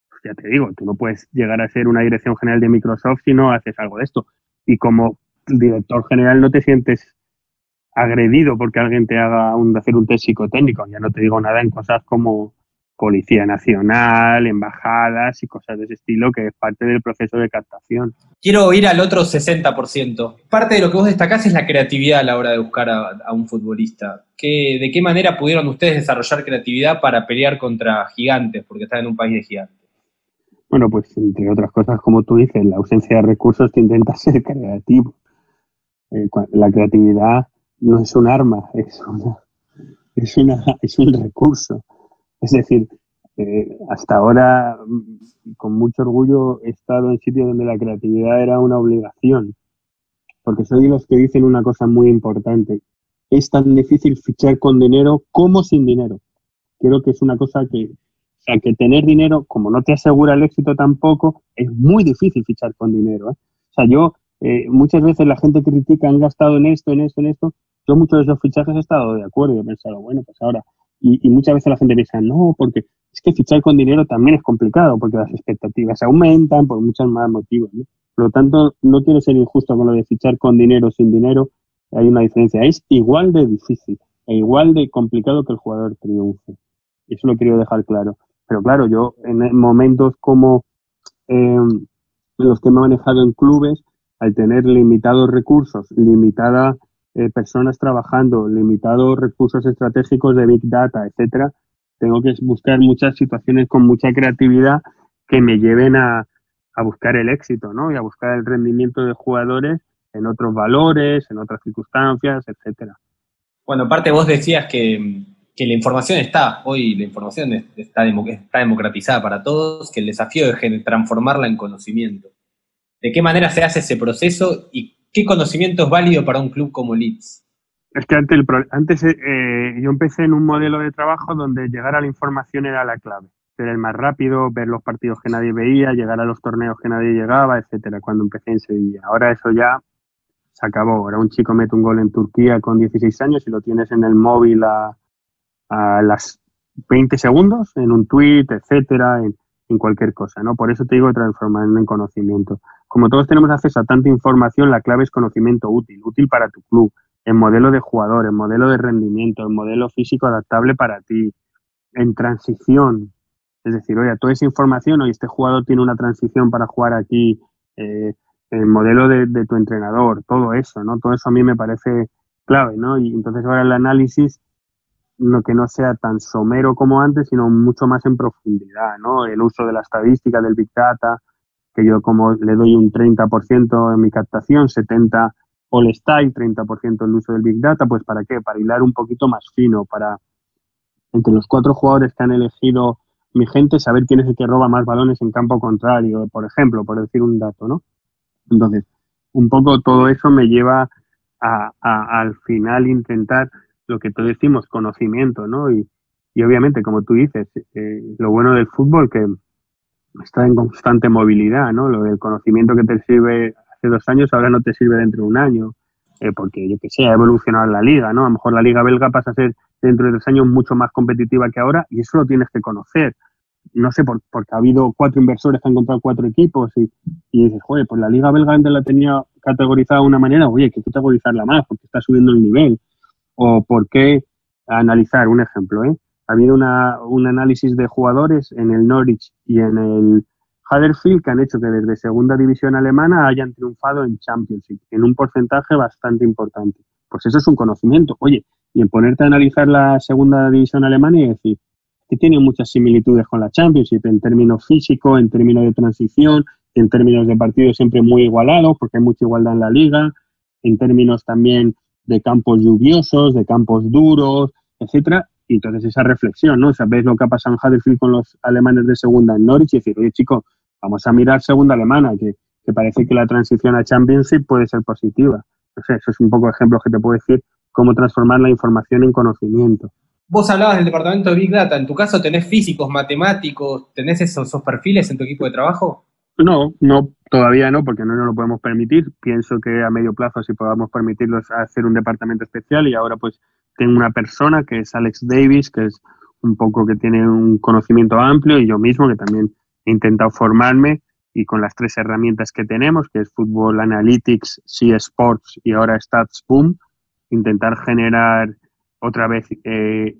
pues ya te digo, tú no puedes llegar a ser una dirección general de Microsoft si no haces algo de esto. Y como director general no te sientes agredido porque alguien te haga un, hacer un test psicotécnico. Ya no te digo nada en cosas como Policía Nacional, embajadas y cosas de ese estilo, que es parte del proceso de captación. Quiero ir al otro 60%. Parte de lo que vos destacás es la creatividad a la hora de buscar a, un futbolista. ¿Qué, ¿De qué manera pudieron ustedes desarrollar creatividad para pelear contra gigantes? Porque están en un país de gigantes. Bueno, pues entre otras cosas, como tú dices, la ausencia de recursos te intenta ser creativo. Eh, la creatividad no es un arma, es, es, una, es un recurso. Es decir, eh, hasta ahora, mm, con mucho orgullo, he estado en sitios donde la creatividad era una obligación. Porque soy de los que dicen una cosa muy importante. Es tan difícil fichar con dinero como sin dinero. Creo que es una cosa que, o sea, que tener dinero, como no te asegura el éxito tampoco, es muy difícil fichar con dinero. ¿eh? O sea, yo, eh, muchas veces la gente critica, han gastado en esto, en esto, en esto. Yo muchos de esos fichajes he estado de acuerdo y he pensado, bueno, pues ahora y, muchas veces la gente piensa, no, porque es que fichar con dinero también es complicado, porque las expectativas aumentan por muchos más motivos. Por lo tanto, no quiero ser injusto con lo de fichar con dinero o sin dinero, hay una diferencia. Es igual de difícil. e igual de complicado que el jugador triunfe. Eso lo quiero dejar claro. Pero claro, yo en momentos como eh, los que me he manejado en clubes, al tener limitados recursos, limitadas eh, personas trabajando, limitados recursos estratégicos de Big Data, etcétera, tengo que buscar muchas situaciones con mucha creatividad que me lleven a, a buscar el éxito, ¿no? Y a buscar el rendimiento de jugadores en otros valores, en otras circunstancias, etcétera. Bueno, aparte vos decías que, que la información está, hoy la información está, está democratizada para todos, que el desafío es transformarla en conocimiento. ¿De qué manera se hace ese proceso y qué conocimiento es válido para un club como Leeds? Es que antes, antes eh, yo empecé en un modelo de trabajo donde llegar a la información era la clave. Ser el más rápido, ver los partidos que nadie veía, llegar a los torneos que nadie llegaba, etcétera, cuando empecé en Sevilla. Ahora eso ya se acabó. Ahora un chico mete un gol en Turquía con 16 años y lo tienes en el móvil a, a las 20 segundos, en un tweet, etcétera, en, en, cualquier cosa, ¿no? Por eso te digo transformar en conocimiento. Como todos tenemos acceso a tanta información, la clave es conocimiento útil, útil para tu club, en modelo de jugador, en modelo de rendimiento, en modelo físico adaptable para ti, en transición. Es decir, oye, toda esa información, hoy este jugador tiene una transición para jugar aquí, eh, el modelo de, de, tu entrenador, todo eso, ¿no? Todo eso a mí me parece clave, ¿no? Y entonces ahora el análisis no que no sea tan somero como antes, sino mucho más en profundidad, ¿no? El uso de la estadística del Big Data, que yo como le doy un 30% en mi captación, 70 all style, 30% el uso del Big Data, pues ¿para qué? Para hilar un poquito más fino, para entre los cuatro jugadores que han elegido mi gente, saber quién es el que roba más balones en campo contrario, por ejemplo, por decir un dato, ¿no? Entonces, un poco todo eso me lleva a, al final intentar lo que todos decimos, conocimiento, ¿no? Y, y obviamente, como tú dices, eh, lo bueno del fútbol que está en constante movilidad, ¿no? Lo del conocimiento que te sirve hace dos años ahora no te sirve dentro de un año, eh, porque yo que sé, ha evolucionado la liga, ¿no? A lo mejor la liga belga pasa a ser dentro de tres años mucho más competitiva que ahora y eso lo tienes que conocer. No sé, por, porque ha habido cuatro inversores que han comprado cuatro equipos y, y dices, joder, pues la liga belga antes la tenía categorizada de una manera, oye, hay que categorizarla más porque está subiendo el nivel o por qué analizar un ejemplo. ¿eh? Ha habido una, un análisis de jugadores en el Norwich y en el Huddersfield que han hecho que desde segunda división alemana hayan triunfado en Championship en un porcentaje bastante importante. Pues eso es un conocimiento. Oye, y en ponerte a analizar la segunda división alemana y decir que tiene muchas similitudes con la Championship en términos físicos, en términos de transición, en términos de partidos siempre muy igualados, porque hay mucha igualdad en la liga, en términos también de campos lluviosos, de campos duros, etcétera. Y entonces esa reflexión, ¿no? Sabéis lo que ha pasado en Huddersfield con los alemanes de segunda en Norwich y decir, oye, chicos, vamos a mirar segunda alemana, que, que parece que la transición a Championship puede ser positiva. No sé, eso es un poco ejemplo que te puedo decir cómo transformar la información en conocimiento. Vos hablabas del departamento de Big Data. ¿En tu caso tenés físicos, matemáticos, tenés esos, esos perfiles en tu equipo de trabajo? No, no, todavía no, porque no nos lo podemos permitir. Pienso que a medio plazo sí podamos permitirlos hacer un departamento especial y ahora pues tengo una persona que es Alex Davis, que es un poco que tiene un conocimiento amplio y yo mismo que también he intentado formarme y con las tres herramientas que tenemos, que es Football Analytics, C Sports y ahora Stats Boom, intentar generar otra vez eh,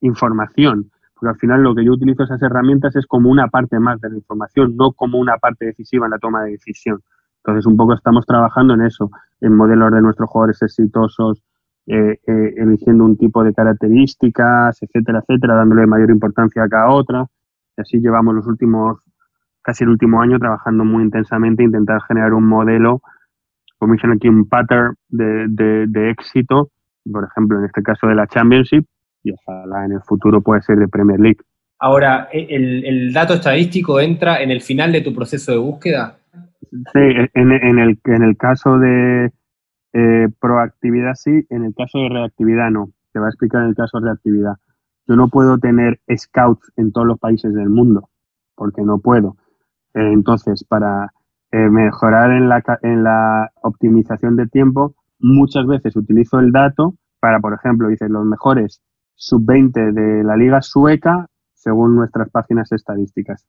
información porque al final lo que yo utilizo esas herramientas es como una parte más de la información, no como una parte decisiva en la toma de decisión. Entonces, un poco estamos trabajando en eso, en modelos de nuestros jugadores exitosos, eh, eh, eligiendo un tipo de características, etcétera, etcétera, dándole mayor importancia a cada otra. Y así llevamos los últimos, casi el último año trabajando muy intensamente, intentar generar un modelo, como dicen aquí, un pattern de, de, de éxito, por ejemplo, en este caso de la Championship, y ojalá en el futuro puede ser de Premier League. Ahora, ¿e-, ¿el, el dato estadístico entra en el final de tu proceso de búsqueda? Sí, en, en, el, en el caso de eh, proactividad sí, en el caso de reactividad no. Te va a explicar en el caso de reactividad. Yo no puedo tener scouts en todos los países del mundo, porque no puedo. Eh, entonces, para eh, mejorar en la, en la optimización de tiempo, muchas veces utilizo el dato para, por ejemplo, dice los mejores sub-20 de la Liga Sueca según nuestras páginas estadísticas.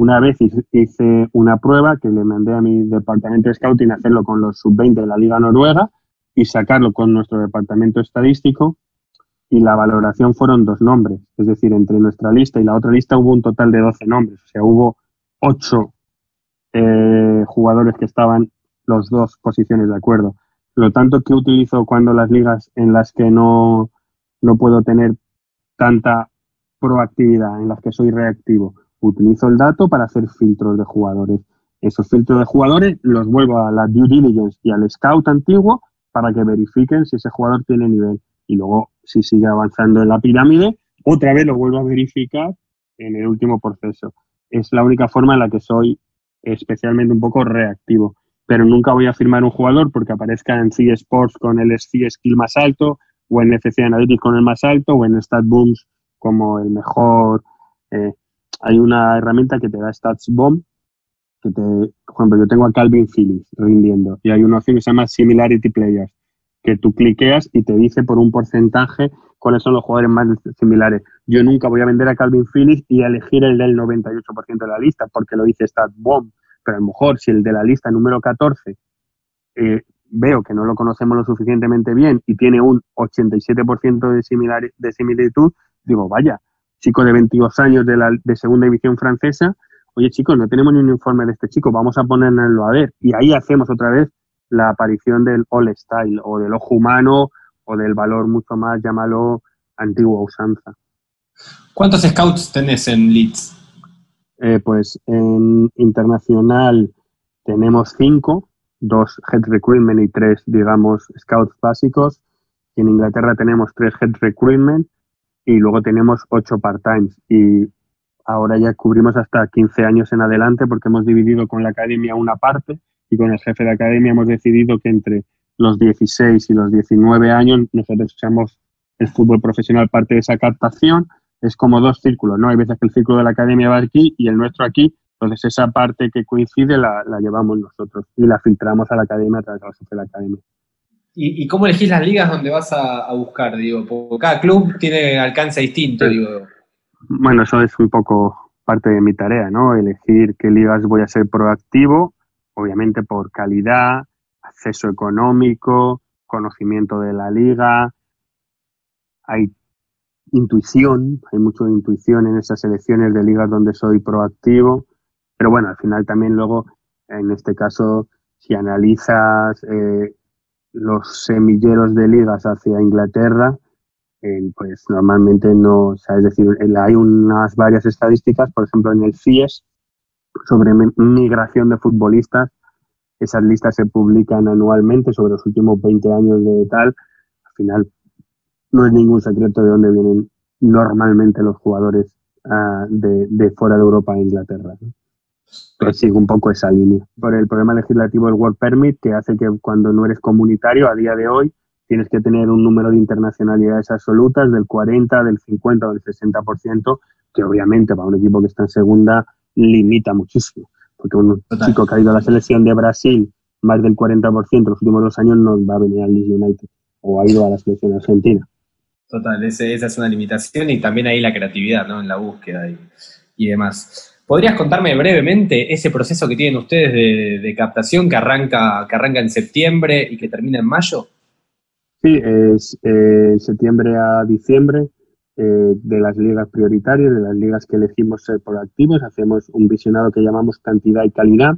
Una vez hice una prueba que le mandé a mi departamento de scouting hacerlo con los sub-20 de la Liga Noruega y sacarlo con nuestro departamento estadístico y la valoración fueron dos nombres. Es decir, entre nuestra lista y la otra lista hubo un total de 12 nombres. O sea, hubo ocho eh, jugadores que estaban los dos posiciones de acuerdo. Lo tanto que utilizo cuando las ligas en las que no, no puedo tener tanta proactividad, en las que soy reactivo, utilizo el dato para hacer filtros de jugadores. Esos filtros de jugadores los vuelvo a la due diligence y al scout antiguo para que verifiquen si ese jugador tiene nivel. Y luego, si sigue avanzando en la pirámide, otra vez lo vuelvo a verificar en el último proceso. Es la única forma en la que soy especialmente un poco reactivo. Pero nunca voy a firmar un jugador porque aparezca en C Sports con el C skill más alto, o en FC Analytics con el más alto, o en StatBooms como el mejor. Eh, hay una herramienta que te da StatsBomb, que te, por ejemplo, yo tengo a Calvin Phillips rindiendo, y hay una opción que se llama Similarity Players, que tú cliqueas y te dice por un porcentaje cuáles son los jugadores más similares. Yo nunca voy a vender a Calvin Phillips y a elegir el del 98% de la lista, porque lo dice StatBomb. Pero a lo mejor si el de la lista número 14 eh, veo que no lo conocemos lo suficientemente bien y tiene un 87% de, similar, de similitud, digo, vaya, chico de 22 años de, la, de segunda división francesa, oye chicos, no tenemos ni un informe de este chico, vamos a ponerlo a ver. Y ahí hacemos otra vez la aparición del all style o del ojo humano o del valor mucho más, llámalo, antigua usanza. ¿Cuántos scouts tenés en Leeds? Eh, pues en internacional tenemos cinco, dos head recruitment y tres, digamos, scouts básicos. en Inglaterra tenemos tres head recruitment y luego tenemos ocho part-times. Y ahora ya cubrimos hasta 15 años en adelante porque hemos dividido con la academia una parte y con el jefe de academia hemos decidido que entre los 16 y los 19 años nosotros usamos el fútbol profesional parte de esa captación. Es como dos círculos, ¿no? Hay veces que el círculo de la academia va aquí y el nuestro aquí, entonces esa parte que coincide la, llevamos nosotros y la filtramos a la academia a través de la jefe de la academia. ¿Y, cómo elegís las ligas donde vas a, buscar? Digo, porque cada club tiene alcance distinto, digo. Bueno, eso es un poco parte de mi tarea, ¿no? Elegir qué ligas voy a ser proactivo obviamente por calidad, acceso económico, conocimiento de la liga, hay intuición, hay mucho de intuición en esas selecciones de ligas donde soy proactivo, pero bueno, al final también luego, en este caso, si analizas eh, los semilleros de ligas hacia Inglaterra, eh, pues normalmente no, es decir, hay unas varias estadísticas, por ejemplo, en el CIES, sobre migración de futbolistas. Esas listas se publican anualmente sobre los últimos 20 años de tal. Al final, no es ningún secreto de dónde vienen normalmente los jugadores ah, de, fuera de Europa a Inglaterra. Sigue un poco esa línea. Por el problema legislativo del World Permit, que hace que cuando no eres comunitario, a día de hoy, tienes que tener un número de internacionalidades absolutas del 40, del 50 o del 60%, que obviamente para un equipo que está en segunda limita muchísimo. Porque un chico que ha ido a la selección de Brasil más del 40% en los últimos dos años no va a venir al Leeds United o ha ido a la selección argentina. Total, esa es una limitación y también ahí la creatividad ¿no? en la búsqueda y, demás. ¿Podrías contarme brevemente ese proceso que tienen ustedes de, captación que arranca, que arranca en septiembre y que termina en mayo? Sí, es eh, septiembre a diciembre eh, de las ligas prioritarias, de las ligas que elegimos ser proactivos. Hacemos un visionado que llamamos cantidad y calidad.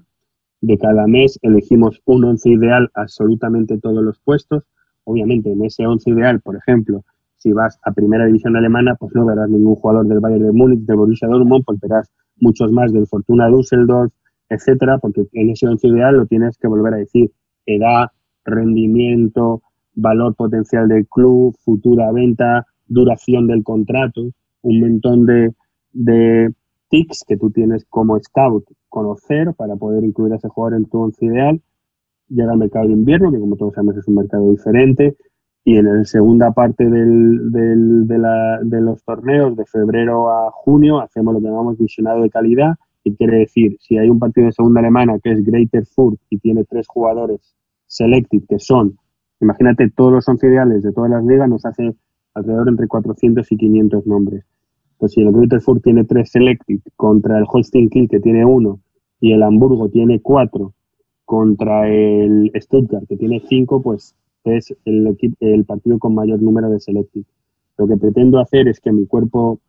De cada mes elegimos un once ideal absolutamente todos los puestos. Obviamente, en ese once ideal, por ejemplo, si vas a primera división alemana, pues no verás ningún jugador del Bayern de Múnich, del Borussia Dortmund, pues verás muchos más del Fortuna Düsseldorf, etcétera, porque en ese once ideal lo tienes que volver a decir edad, rendimiento, valor potencial del club, futura venta, duración del contrato, un montón de, de tics que tú tienes como scout conocer para poder incluir a ese jugador en tu once ideal. Llega el mercado de invierno, que como todos sabemos es un mercado diferente, y en la segunda parte del, del, de, la, de, los torneos, de febrero a junio, hacemos lo que llamamos visionado de calidad, que quiere decir, si hay un partido de segunda alemana que es Greater Furt y tiene tres jugadores selected, que son, imagínate, todos los once ideales de todas las ligas, nos hace alrededor entre 400 y 500 nombres. Pues si el Greater Furt tiene tres selected contra el Holstein Kiel que tiene uno y el Hamburgo tiene cuatro contra el Stuttgart que tiene cinco, pues es el, el partido con mayor número de selected. Lo que pretendo hacer es que mi cuerpo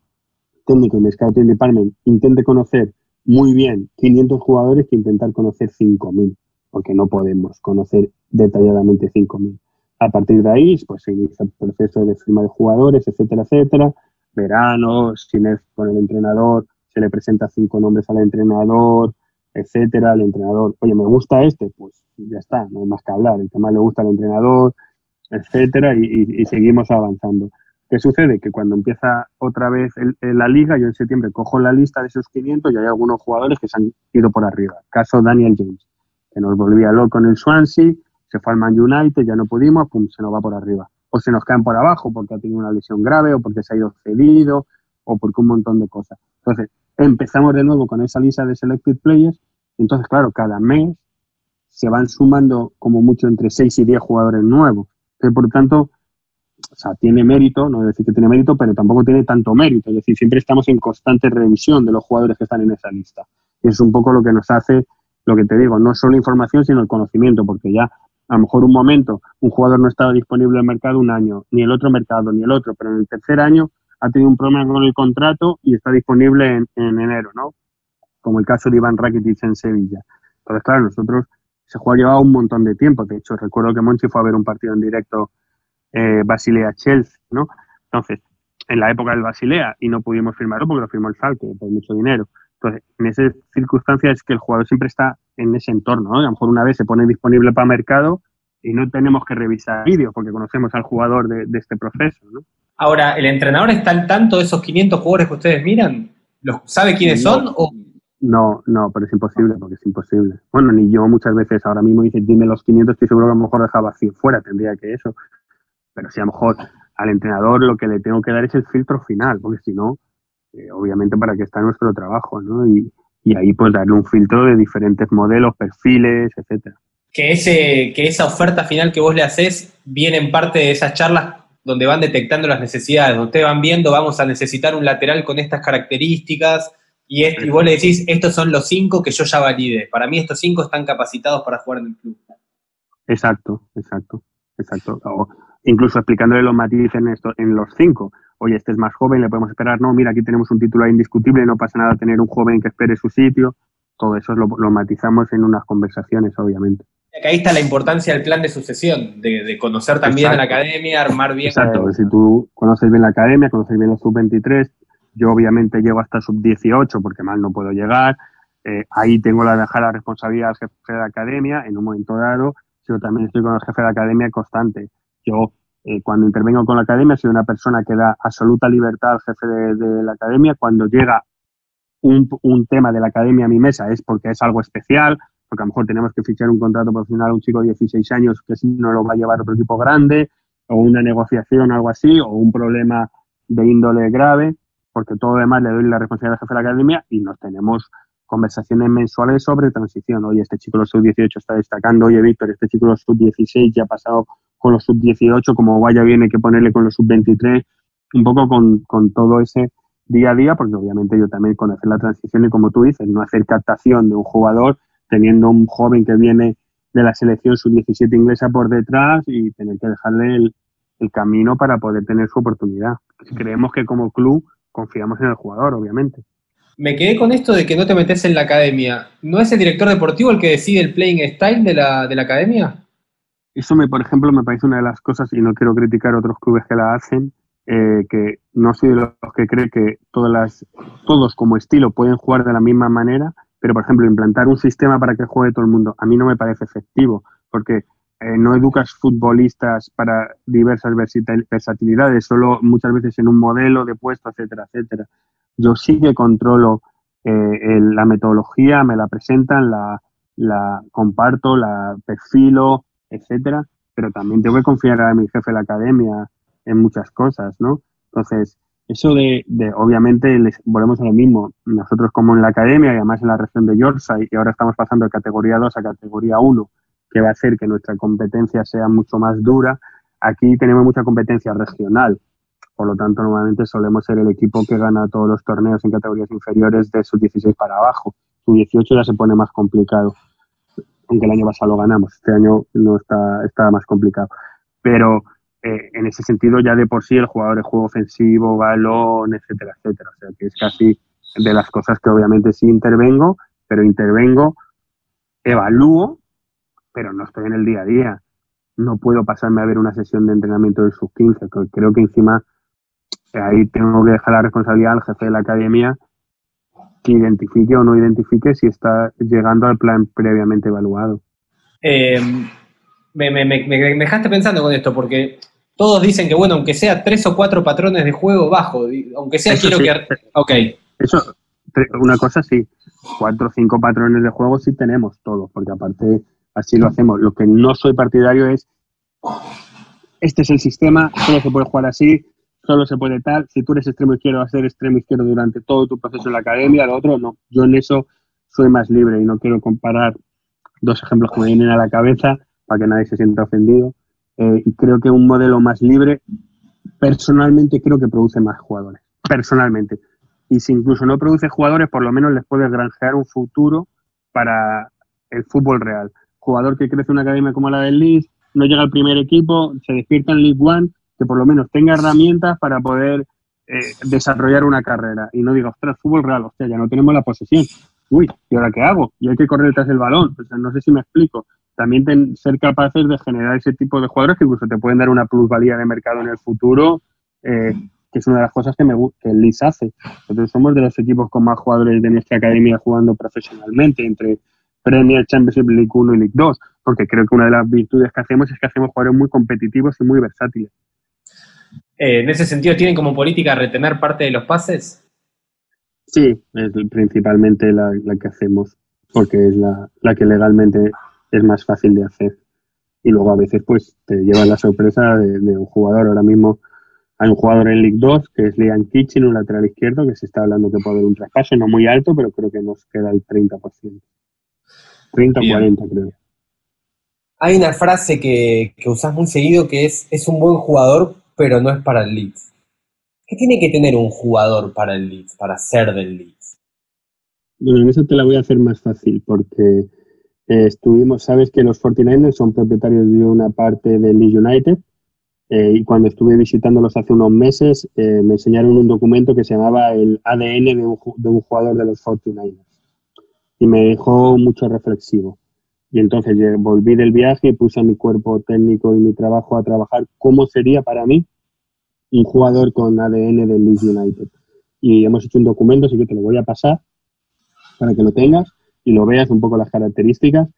técnico y mi scouting department intente conocer muy bien 500 jugadores que intentar conocer 5.000, porque no podemos conocer detalladamente 5.000. A partir de ahí, pues se inicia el proceso de firma de jugadores, etcétera, etcétera. Verano, sin con el entrenador, se le presenta cinco nombres al entrenador, etcétera. El entrenador, oye, me gusta este, pues ya está, no hay más que hablar. El que más le gusta al entrenador, etcétera, y, seguimos avanzando. ¿Qué sucede? Que cuando empieza otra vez la liga, yo en septiembre cojo la lista de esos 500 y hay algunos jugadores que se han ido por arriba. Caso Daniel James, que nos volvía loco en el Swansea, se fue al Man United, ya no pudimos, pum, se nos va por arriba. O se nos caen por abajo porque ha tenido una lesión grave o porque se ha ido cedido o porque un montón de cosas. Entonces, empezamos de nuevo con esa lista de selected players. Entonces, claro, cada mes se van sumando como mucho entre 6 y 10 jugadores nuevos. Por tanto, o sea, tiene mérito, no decir que tiene mérito, pero tampoco tiene tanto mérito. Es decir, siempre estamos en constante revisión de los jugadores que están en esa lista. Y es un poco lo que nos hace, lo que te digo, no solo información, sino el conocimiento, porque ya a lo mejor un momento un jugador no estaba disponible en el mercado un año, ni el otro mercado, ni el otro, pero en el tercer año ha tenido un problema con el contrato y está disponible en, enero, ¿no? Como el caso de Iván Rakitic en Sevilla. Entonces, claro, nosotros ese juego ha llevado un montón de tiempo. De hecho, recuerdo que Monchi fue a ver un partido en directo eh, Basilea-Chelsea, ¿no? Entonces, en la época del Basilea y no pudimos firmarlo porque lo firmó el Falque por mucho dinero. Entonces, en esas circunstancias es que el jugador siempre está en ese entorno, ¿no? A lo mejor una vez se pone disponible para mercado y no tenemos que revisar vídeos porque conocemos al jugador de, este proceso, ¿no? Ahora, ¿el entrenador está al tanto de esos 500 jugadores que ustedes miran? ¿Los, ¿Sabe quiénes son? O? No, no, pero es imposible, porque es imposible. Bueno, ni yo muchas veces ahora mismo dice, dime los 500, estoy seguro que a lo mejor dejaba vacío fuera, tendría que eso. Pero si a lo mejor al entrenador lo que le tengo que dar es el filtro final, porque si no, eh, obviamente para que está nuestro trabajo, ¿no? Y, y ahí pues darle un filtro de diferentes modelos, perfiles, etcétera. Que, ese, que esa oferta final que vos le haces viene en parte de esas charlas donde van detectando las necesidades, donde ustedes van viendo, vamos a necesitar un lateral con estas características, y, vos le decís, estos son los cinco que yo ya valide. Para mí estos cinco están capacitados para jugar en el club. Exacto, exacto, exacto. incluso explicándole los matices en, esto, en los cinco oye, este es más joven, le podemos esperar, no, mira, aquí tenemos un titular indiscutible, no pasa nada tener un joven que espere su sitio, todo eso lo, matizamos en unas conversaciones, obviamente. Ahí está la importancia del plan de sucesión, de, conocer también la academia, armar bien. Exacto, si tú conoces bien la academia, conoces bien los sub-23, yo obviamente llego hasta sub-18 porque mal no puedo llegar, eh, ahí tengo la dejar la responsabilidad al jefe de la academia en un momento dado, yo también estoy con el jefe de la academia constante. Yo eh, cuando intervengo con la academia, soy una persona que da absoluta libertad al jefe de, la academia. Cuando llega un, un, tema de la academia a mi mesa es porque es algo especial, porque a lo mejor tenemos que fichar un contrato profesional a un chico de 16 años que si no lo va a llevar otro equipo grande, o una negociación o algo así, o un problema de índole grave, porque todo lo demás le doy la responsabilidad al jefe de la academia y nos tenemos conversaciones mensuales sobre transición. Oye, este chico los sub-18 está destacando. Oye, Víctor, este chico los sub-16 ya ha pasado con los sub-18, como vaya bien hay que ponerle con los sub-23, un poco con, con, todo ese día a día, porque obviamente yo también conocer la transición y como tú dices, no hacer captación de un jugador teniendo un joven que viene de la selección sub-17 inglesa por detrás y tener que dejarle el, el camino para poder tener su oportunidad. Creemos que como club confiamos en el jugador, obviamente. Me quedé con esto de que no te metes en la academia. ¿No es el director deportivo el que decide el playing style de la, de la academia? Eso, me, por ejemplo, me parece una de las cosas, y no quiero criticar a otros clubes que la hacen, eh, que no soy de los que cree que todas las, todos como estilo pueden jugar de la misma manera, pero, por ejemplo, implantar un sistema para que juegue todo el mundo, a mí no me parece efectivo, porque eh, no educas futbolistas para diversas versatilidades, solo muchas veces en un modelo de puesto, etcétera, etcétera. Yo sí que controlo eh, la metodología, me la presentan, la, la comparto, la perfilo, etcétera, pero también tengo que confiar a mi jefe de la academia en muchas cosas, ¿no? Entonces, eso de, de obviamente, les, volvemos a lo mismo, nosotros como en la academia y además en la región de Yorkshire, y ahora estamos pasando de categoría 2 a categoría 1, que va a hacer que nuestra competencia sea mucho más dura, aquí tenemos mucha competencia regional, por lo tanto, normalmente solemos ser el equipo que gana todos los torneos en categorías inferiores de sub 16 para abajo. Sub 18 ya se pone más complicado, aunque el año pasado lo ganamos. Este año no está, está más complicado. Pero eh, en ese sentido ya de por sí el jugador de juego ofensivo, balón, etcétera, etcétera. O sea, que es casi de las cosas que obviamente sí intervengo, pero intervengo, evalúo, pero no estoy en el día a día. No puedo pasarme a ver una sesión de entrenamiento de sus 15, creo que encima ahí tengo que dejar la responsabilidad al jefe de la academia que identifique o no identifique si está llegando al plan previamente evaluado. Eh, me, dejaste pensando con esto, porque todos dicen que, bueno, aunque sea tres o cuatro patrones de juego bajo, aunque sea quiero que... Ok. Eso, una cosa sí, cuatro o cinco patrones de juego sí tenemos todos, porque aparte así lo hacemos. Lo que no soy partidario es, este es el sistema, solo se puede jugar así, solo se puede tal. Si tú eres extremo izquierdo, vas a ser extremo izquierdo durante todo tu proceso en la academia, lo otro no. Yo en eso soy más libre y no quiero comparar dos ejemplos que me vienen a la cabeza para que nadie se sienta ofendido. Eh, y creo que un modelo más libre, personalmente creo que produce más jugadores. Personalmente. Y si incluso no produce jugadores, por lo menos les puedes granjear un futuro para el fútbol real. Jugador que crece en una academia como la del Leeds, no llega al primer equipo, se despierta en League One que por lo menos tenga herramientas para poder eh, desarrollar una carrera y no diga, ostras, fútbol real, hostia, ya no tenemos la posesión. Uy, ¿y ahora qué hago? Y hay que correr tras el balón. no sé si me explico. También ser capaces de generar ese tipo de jugadores que incluso te pueden dar una plusvalía de mercado en el futuro, eh, que es una de las cosas que, me, que el hace. Nosotros somos de los equipos con más jugadores de nuestra academia jugando profesionalmente, entre Premier, Championship, League 1 y League 2, porque creo que una de las virtudes que hacemos es que hacemos jugadores muy competitivos y muy versátiles. Eh, en ese sentido, ¿tienen como política retener parte de los pases? Sí, es principalmente la, que hacemos, porque es la, que legalmente es más fácil de hacer. Y luego a veces pues te lleva la sorpresa de, un jugador. Ahora mismo hay un jugador en League 2 que es Liam Kitchen, un lateral izquierdo, que se está hablando que puede haber un traspaso, no muy alto, pero creo que nos queda el 30%. 30-40 creo. Hay una frase que, que usás muy seguido que es, es un buen jugador, pero no es para el Leeds. ¿Qué tiene que tener un jugador para el Leeds, para ser del Leeds? Bueno, en eso te la voy a hacer más fácil, porque eh, estuvimos, sabes que los 49ers son propietarios de una parte del Leeds United, eh, y cuando estuve visitándolos hace unos meses, eh, me enseñaron un documento que se llamaba el ADN de un, de un jugador de los 49ers. Y me dejó mucho reflexivo. Y entonces volví del viaje y puse a mi cuerpo técnico y mi trabajo a trabajar cómo sería para mí un jugador con ADN del Leeds United. Y hemos hecho un documento, así que te lo voy a pasar para que lo tengas y lo veas un poco las características.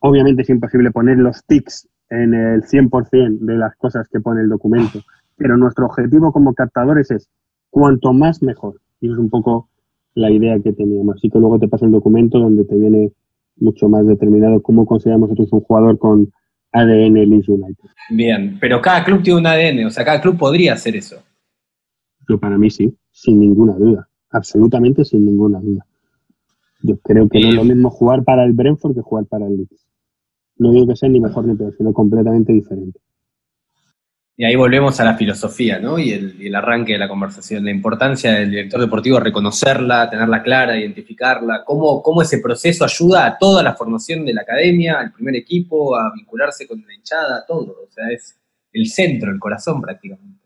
Obviamente es imposible poner los tics en el 100% de las cosas que pone el documento, pero nuestro objetivo como captadores es cuanto más mejor. Y es un poco la idea que teníamos. Así que luego te paso el documento donde te viene mucho más determinado cómo consideramos nosotros un jugador con ADN Leeds United. Bien, pero cada club tiene un ADN, o sea, cada club podría hacer eso. Yo para mí sí, sin ninguna duda, absolutamente sin ninguna duda. Yo creo que no es lo mismo jugar para el Brentford que jugar para el Leeds. No digo que sea ni mejor ni peor, sino completamente diferente. Y ahí volvemos a la filosofía, ¿no? Y el, arranque de la conversación, la importancia del director deportivo reconocerla, tenerla clara, identificarla, cómo, cómo ese proceso ayuda a toda la formación de la academia, al primer equipo, a vincularse con la hinchada, todo. O sea, es el centro, el corazón prácticamente.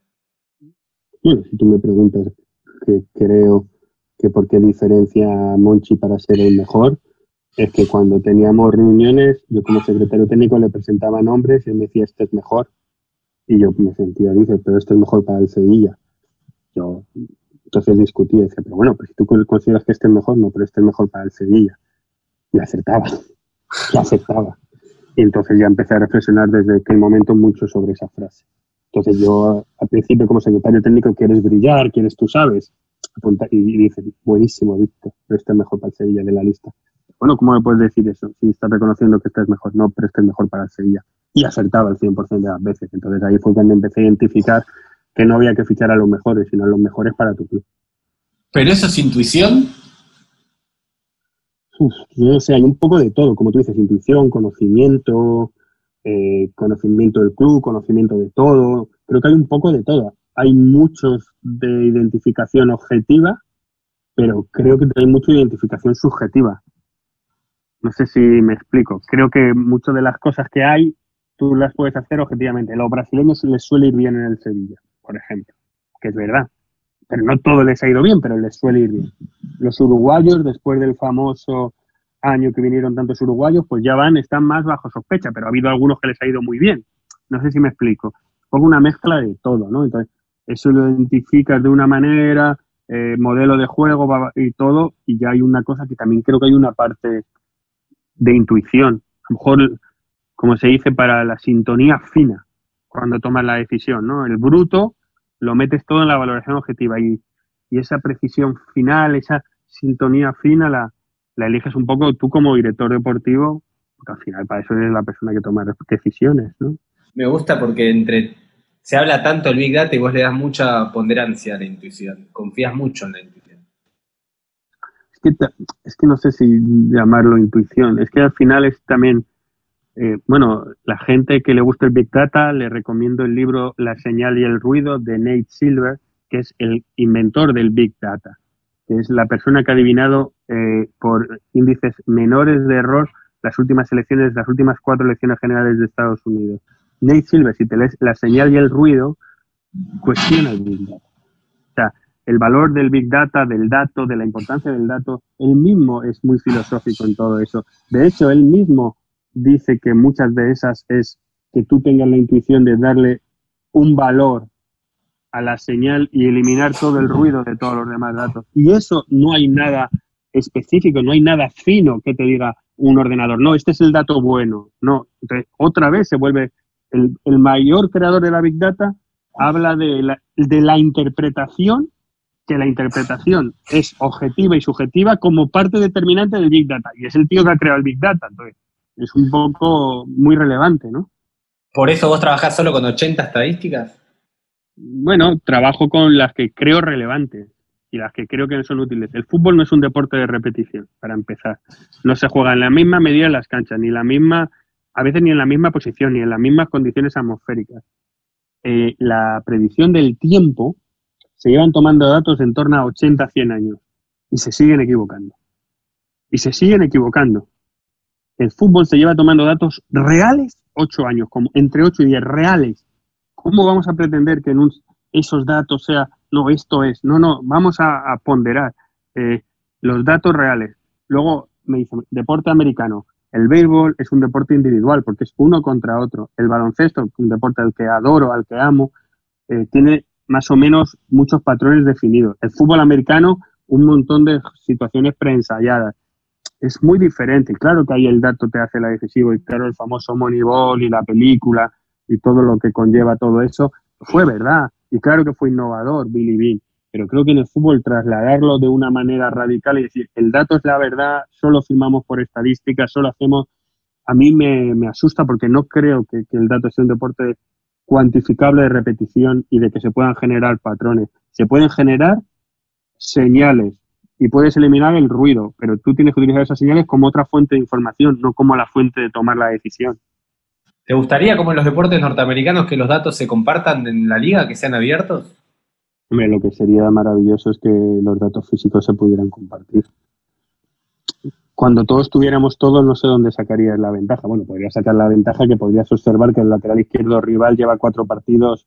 Bueno, si tú me preguntas que creo que por qué diferencia a Monchi para ser el mejor, es que cuando teníamos reuniones, yo como secretario técnico le presentaba nombres y él me decía, este es mejor y yo me sentía, dice, pero esto es mejor para el Sevilla. Yo entonces discutía, decía, pero bueno, pues si tú consideras que este es mejor, no, pero este es mejor para el Sevilla. Y acertaba, y acertaba. Y entonces ya empecé a reflexionar desde aquel momento mucho sobre esa frase. Entonces yo al principio como secretario técnico quieres brillar, quieres, tú sabes, y, y dices, buenísimo, Víctor, pero este es mejor para el Sevilla de la lista. Bueno, ¿cómo me puedes decir eso? Si estás reconociendo que este es mejor, no, pero este es mejor para el Sevilla y acertaba el 100% de las veces. Entonces ahí fue cuando empecé a identificar que no había que fichar a los mejores, sino a los mejores para tu club. ¿Pero eso es intuición? no sé, hay un poco de todo, como tú dices, intuición, conocimiento, eh, conocimiento del club, conocimiento de todo. Creo que hay un poco de todo. Hay muchos de identificación objetiva, pero creo que hay mucha identificación subjetiva. No sé si me explico. Creo que muchas de las cosas que hay tú las puedes hacer objetivamente. Los brasileños les suele ir bien en el Sevilla, por ejemplo, que es verdad. Pero no todo les ha ido bien, pero les suele ir bien. Los uruguayos, después del famoso año que vinieron tantos uruguayos, pues ya van, están más bajo sospecha, pero ha habido algunos que les ha ido muy bien. No sé si me explico. Pongo una mezcla de todo, ¿no? Entonces, eso lo identificas de una manera, eh, modelo de juego y todo, y ya hay una cosa que también creo que hay una parte de intuición. A lo mejor, como se dice, para la sintonía fina, cuando tomas la decisión, ¿no? El bruto lo metes todo en la valoración objetiva y, y esa precisión final, esa sintonía fina, la, la eliges un poco tú como director deportivo, porque al final para eso eres la persona que toma decisiones, ¿no? Me gusta porque entre se habla tanto del Big Data y vos le das mucha ponderancia a la intuición, confías mucho en la intuición. Es que, es que no sé si llamarlo intuición, es que al final es también, eh, bueno, la gente que le gusta el Big Data, le recomiendo el libro La señal y el ruido de Nate Silver, que es el inventor del Big Data que es la persona que ha adivinado eh, por índices menores de error las últimas elecciones, las últimas cuatro elecciones generales de Estados Unidos. Nate Silver, si te lees la señal y el ruido, cuestiona el Big Data. O sea, el valor del Big Data, del dato, de la importancia del dato, él mismo es muy filosófico en todo eso. De hecho, él mismo dice que muchas de esas es que tú tengas la intuición de darle un valor a la señal y eliminar todo el ruido de todos los demás datos. Y eso no hay nada específico, no hay nada fino que te diga un ordenador, no, este es el dato bueno, no. Otra vez se vuelve el, mayor creador de la Big Data, habla de la, de la interpretación, que la interpretación es objetiva y subjetiva como parte determinante del Big Data. Y es el tío que ha creado el Big Data, entonces es un poco muy relevante, ¿no? ¿Por eso vos trabajás solo con 80 estadísticas? Bueno, trabajo con las que creo relevantes y las que creo que son útiles. El fútbol no es un deporte de repetición, para empezar. No se juega en la misma medida en las canchas, ni la misma, a veces ni en la misma posición, ni en las mismas condiciones atmosféricas. Eh, la predicción del tiempo se llevan tomando datos en torno a 80, 100 años y se siguen equivocando. Y se siguen equivocando. El fútbol se lleva tomando datos reales 8 años, como entre 8 y 10 reales ¿Cómo vamos a pretender que en esos datos sea, no, esto es? No, no, vamos a, ponderar eh, los datos reales. Luego me dice, deporte americano. El béisbol es un deporte individual porque es uno contra otro. El baloncesto, un deporte al que adoro, al que amo, eh, tiene más o menos muchos patrones definidos. El fútbol americano, un montón de situaciones preensayadas. Es muy diferente. Claro que ahí el dato te hace la decisivo y claro el famoso Moneyball y la película y todo lo que conlleva todo eso, fue verdad. Y claro que fue innovador Billy Bean, pero creo que en el fútbol trasladarlo de una manera radical y decir, el dato es la verdad, solo firmamos por estadísticas, solo hacemos, a mí me, asusta porque no creo que, que el dato sea un deporte cuantificable de repetición y de que se puedan generar patrones. Se pueden generar señales y puedes eliminar el ruido, pero tú tienes que utilizar esas señales como otra fuente de información, no como la fuente de tomar la decisión. ¿Te gustaría, como en los deportes norteamericanos, que los datos se compartan en la liga, que sean abiertos? Hombre, lo que sería maravilloso es que los datos físicos se pudieran compartir. Cuando todos tuviéramos todo, no sé dónde sacarías la ventaja. Bueno, podrías sacar la ventaja que podrías observar que el lateral izquierdo rival lleva cuatro partidos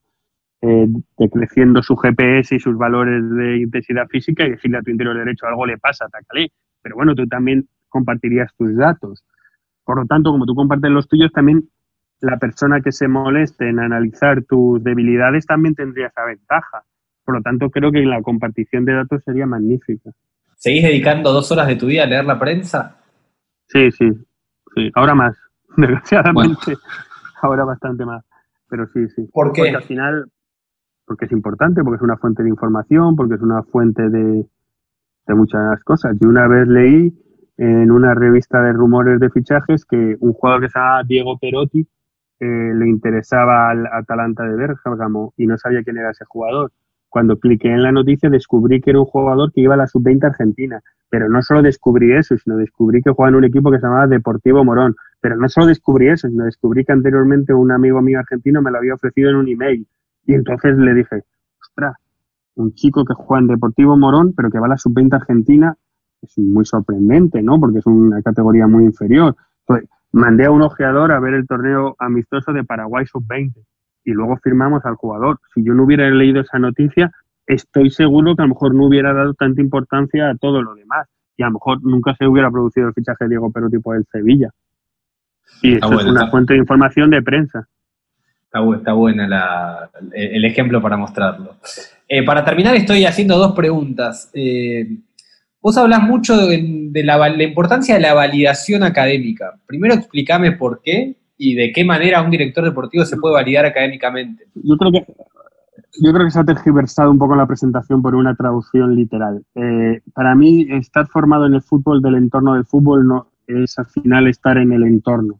eh, decreciendo su GPS y sus valores de intensidad física y decirle a tu interior derecho algo le pasa, atacale. Pero bueno, tú también compartirías tus datos. Por lo tanto, como tú compartes los tuyos, también la persona que se moleste en analizar tus debilidades también tendría esa ventaja. Por lo tanto, creo que la compartición de datos sería magnífica. ¿Seguís dedicando dos horas de tu vida a leer la prensa? Sí, sí, sí. Ahora más, desgraciadamente. Ahora bastante más. Pero sí, sí. ¿Por qué? Porque al final, porque es importante, porque es una fuente de información, porque es una fuente de, de muchas cosas. Yo una vez leí en una revista de rumores de fichajes que un jugador que se llama Diego Perotti eh, le interesaba al Atalanta de Bergamo y no sabía quién era ese jugador. Cuando cliqué en la noticia descubrí que era un jugador que iba a la sub-20 argentina, pero no solo descubrí eso, sino descubrí que jugaba en un equipo que se llamaba Deportivo Morón, pero no solo descubrí eso, sino descubrí que anteriormente un amigo mío argentino me lo había ofrecido en un email y entonces le dije, ostras, un chico que juega en Deportivo Morón, pero que va a la sub-20 argentina, es muy sorprendente, ¿no? Porque es una categoría muy inferior. Pues, mandé a un ojeador a ver el torneo amistoso de Paraguay sub-20 y luego firmamos al jugador. Si yo no hubiera leído esa noticia, estoy seguro que a lo mejor no hubiera dado tanta importancia a todo lo demás y a lo mejor nunca se hubiera producido el fichaje de Diego Perotti por el Sevilla. Y eso es una fuente de información de prensa. Está, buena el ejemplo para mostrarlo. Eh, para terminar, estoy haciendo dos preguntas. Eh, vos hablas mucho de, la, importancia de la validación académica. Primero explícame por qué y de qué manera un director deportivo se puede validar académicamente. Yo creo que yo creo que se ha tergiversado un poco la presentación por una traducción literal. Eh, para mí, estar formado en el fútbol del entorno del fútbol no es al final estar en el entorno.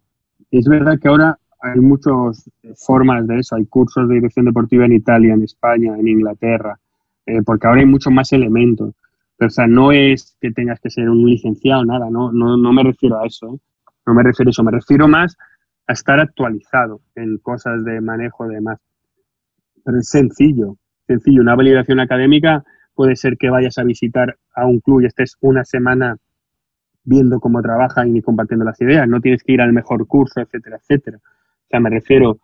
Es verdad que ahora hay muchas formas de eso. Hay cursos de dirección deportiva en Italia, en España, en Inglaterra, eh, porque ahora hay muchos más elementos. Pero, o sea, no es que tengas que ser un licenciado, nada, no, no, no me refiero a eso. ¿eh? No me refiero a eso, me refiero más a estar actualizado en cosas de manejo de más. Pero es sencillo, sencillo. Una validación académica puede ser que vayas a visitar a un club y estés una semana viendo cómo trabajan y compartiendo las ideas. No tienes que ir al mejor curso, etcétera, etcétera sea, me refiero,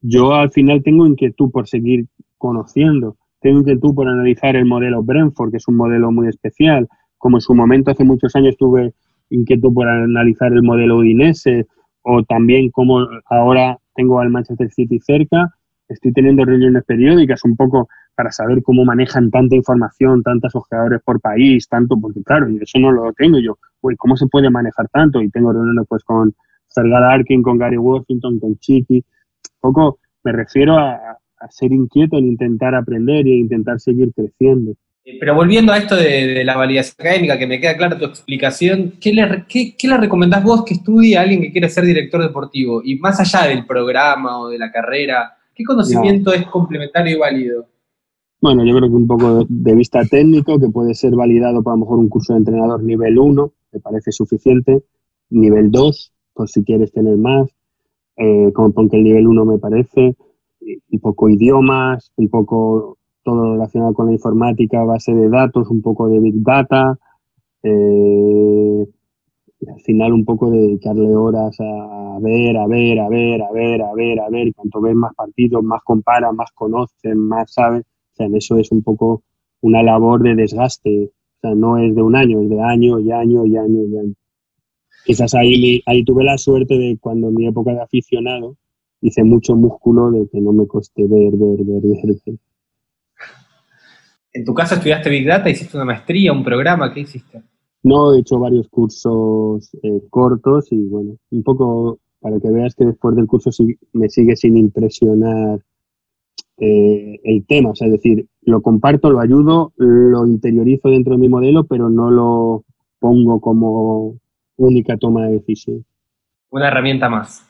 yo al final tengo inquietud por seguir conociendo, tengo inquietud por analizar el modelo Brentford, que es un modelo muy especial, como en su momento hace muchos años tuve inquietud por analizar el modelo Udinese, o también como ahora tengo al Manchester City cerca, estoy teniendo reuniones periódicas un poco para saber cómo manejan tanta información, tantos ojeadores por país, tanto, porque claro, eso no lo tengo yo, uy, ¿cómo se puede manejar tanto? Y tengo reuniones pues con Sergal Arkin, con Gary Washington, con Chiqui. Un poco me refiero a, ser inquieto en intentar aprender e intentar seguir creciendo. Eh, pero volviendo a esto de, la validación académica, que me queda clara tu explicación, ¿qué le, qué, le recomendás vos que estudie a alguien que quiere ser director deportivo? Y más allá del programa o de la carrera, ¿qué conocimiento es complementario y válido? Bueno, yo creo que un poco de, vista técnico, que puede ser validado por a lo mejor un curso de entrenador nivel 1, me parece suficiente. Nivel 2, por si quieres tener más, eh, como porque el nivel 1 me parece, un poco idiomas, un poco todo relacionado con la informática, base de datos, un poco de Big Data, eh, al final un poco dedicarle horas a ver, a ver, a ver, a ver, a ver, a ver, cuanto ves más partidos, más comparas, más conoces, más sabes, o sea, en eso es un poco una labor de desgaste, o sea, no es de un año, es de año y año y año y año. Quizás ahí, ahí tuve la suerte de cuando en mi época de aficionado hice mucho músculo de que no me costé ver, ver, ver, ver, ¿En tu caso estudiaste Big Data? ¿Hiciste una maestría, un programa? ¿Qué hiciste? No, he hecho varios cursos eh, cortos y bueno, un poco para que veas que después del curso me sigue sin impresionar eh, el tema. O sea, es decir, lo comparto, lo ayudo, lo interiorizo dentro de mi modelo, pero no lo pongo como única toma de decisión. Una herramienta más.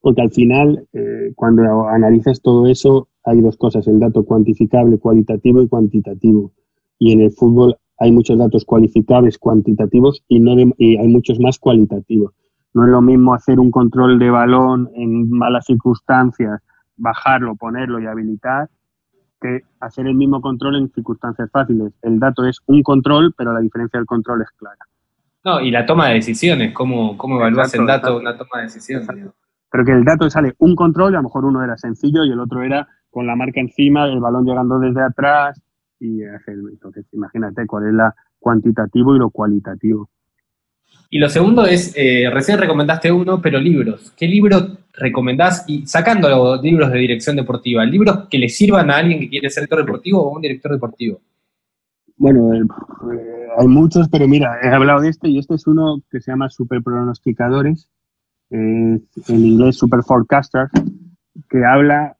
Porque al final, eh, cuando analizas todo eso, hay dos cosas, el dato cuantificable, cualitativo y cuantitativo. Y en el fútbol hay muchos datos cualificables, cuantitativos y, no y hay muchos más cualitativos. No es lo mismo hacer un control de balón en malas circunstancias, bajarlo, ponerlo y habilitar, que hacer el mismo control en circunstancias fáciles. El dato es un control, pero la diferencia del control es clara. No, y la toma de decisiones, cómo, cómo evalúas el dato, una toma de decisiones. Pero que el dato sale un control y a lo mejor uno era sencillo y el otro era con la marca encima, el balón llegando desde atrás y entonces imagínate cuál es la cuantitativo y lo cualitativo. Y lo segundo es, eh, recién recomendaste uno, pero libros. ¿Qué libro recomendás? Y sacando los libros de dirección deportiva, libros que le sirvan a alguien que quiere ser director deportivo o un director deportivo. Bueno, eh, hay muchos, pero mira, he hablado de este y este es uno que se llama Super Pronosticadores, en inglés Super Forecasters, que habla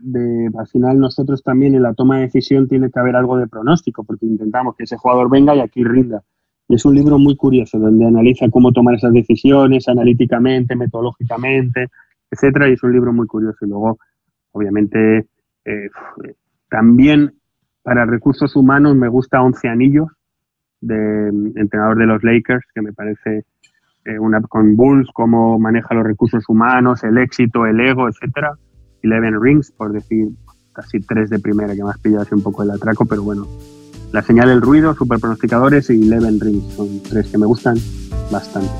de, al final nosotros también en la toma de decisión tiene que haber algo de pronóstico, porque intentamos que ese jugador venga y aquí rinda. Es un libro muy curioso, donde analiza cómo tomar esas decisiones analíticamente, metodológicamente, etcétera, y es un libro muy curioso. Y luego, obviamente, eh, también para recursos humanos me gusta Once Anillos, de entrenador de los Lakers, que me parece eh, una con Bulls, cómo maneja los recursos humanos, el éxito, el ego, etcétera. Eleven Rings, por decir casi tres de primera, que me has pillado así un poco el atraco, pero bueno. La señal del ruido, super pronosticadores y Eleven Rings son tres que me gustan bastante.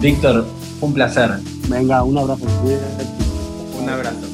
Víctor, Un placer. Venga, un abrazo. Un abrazo.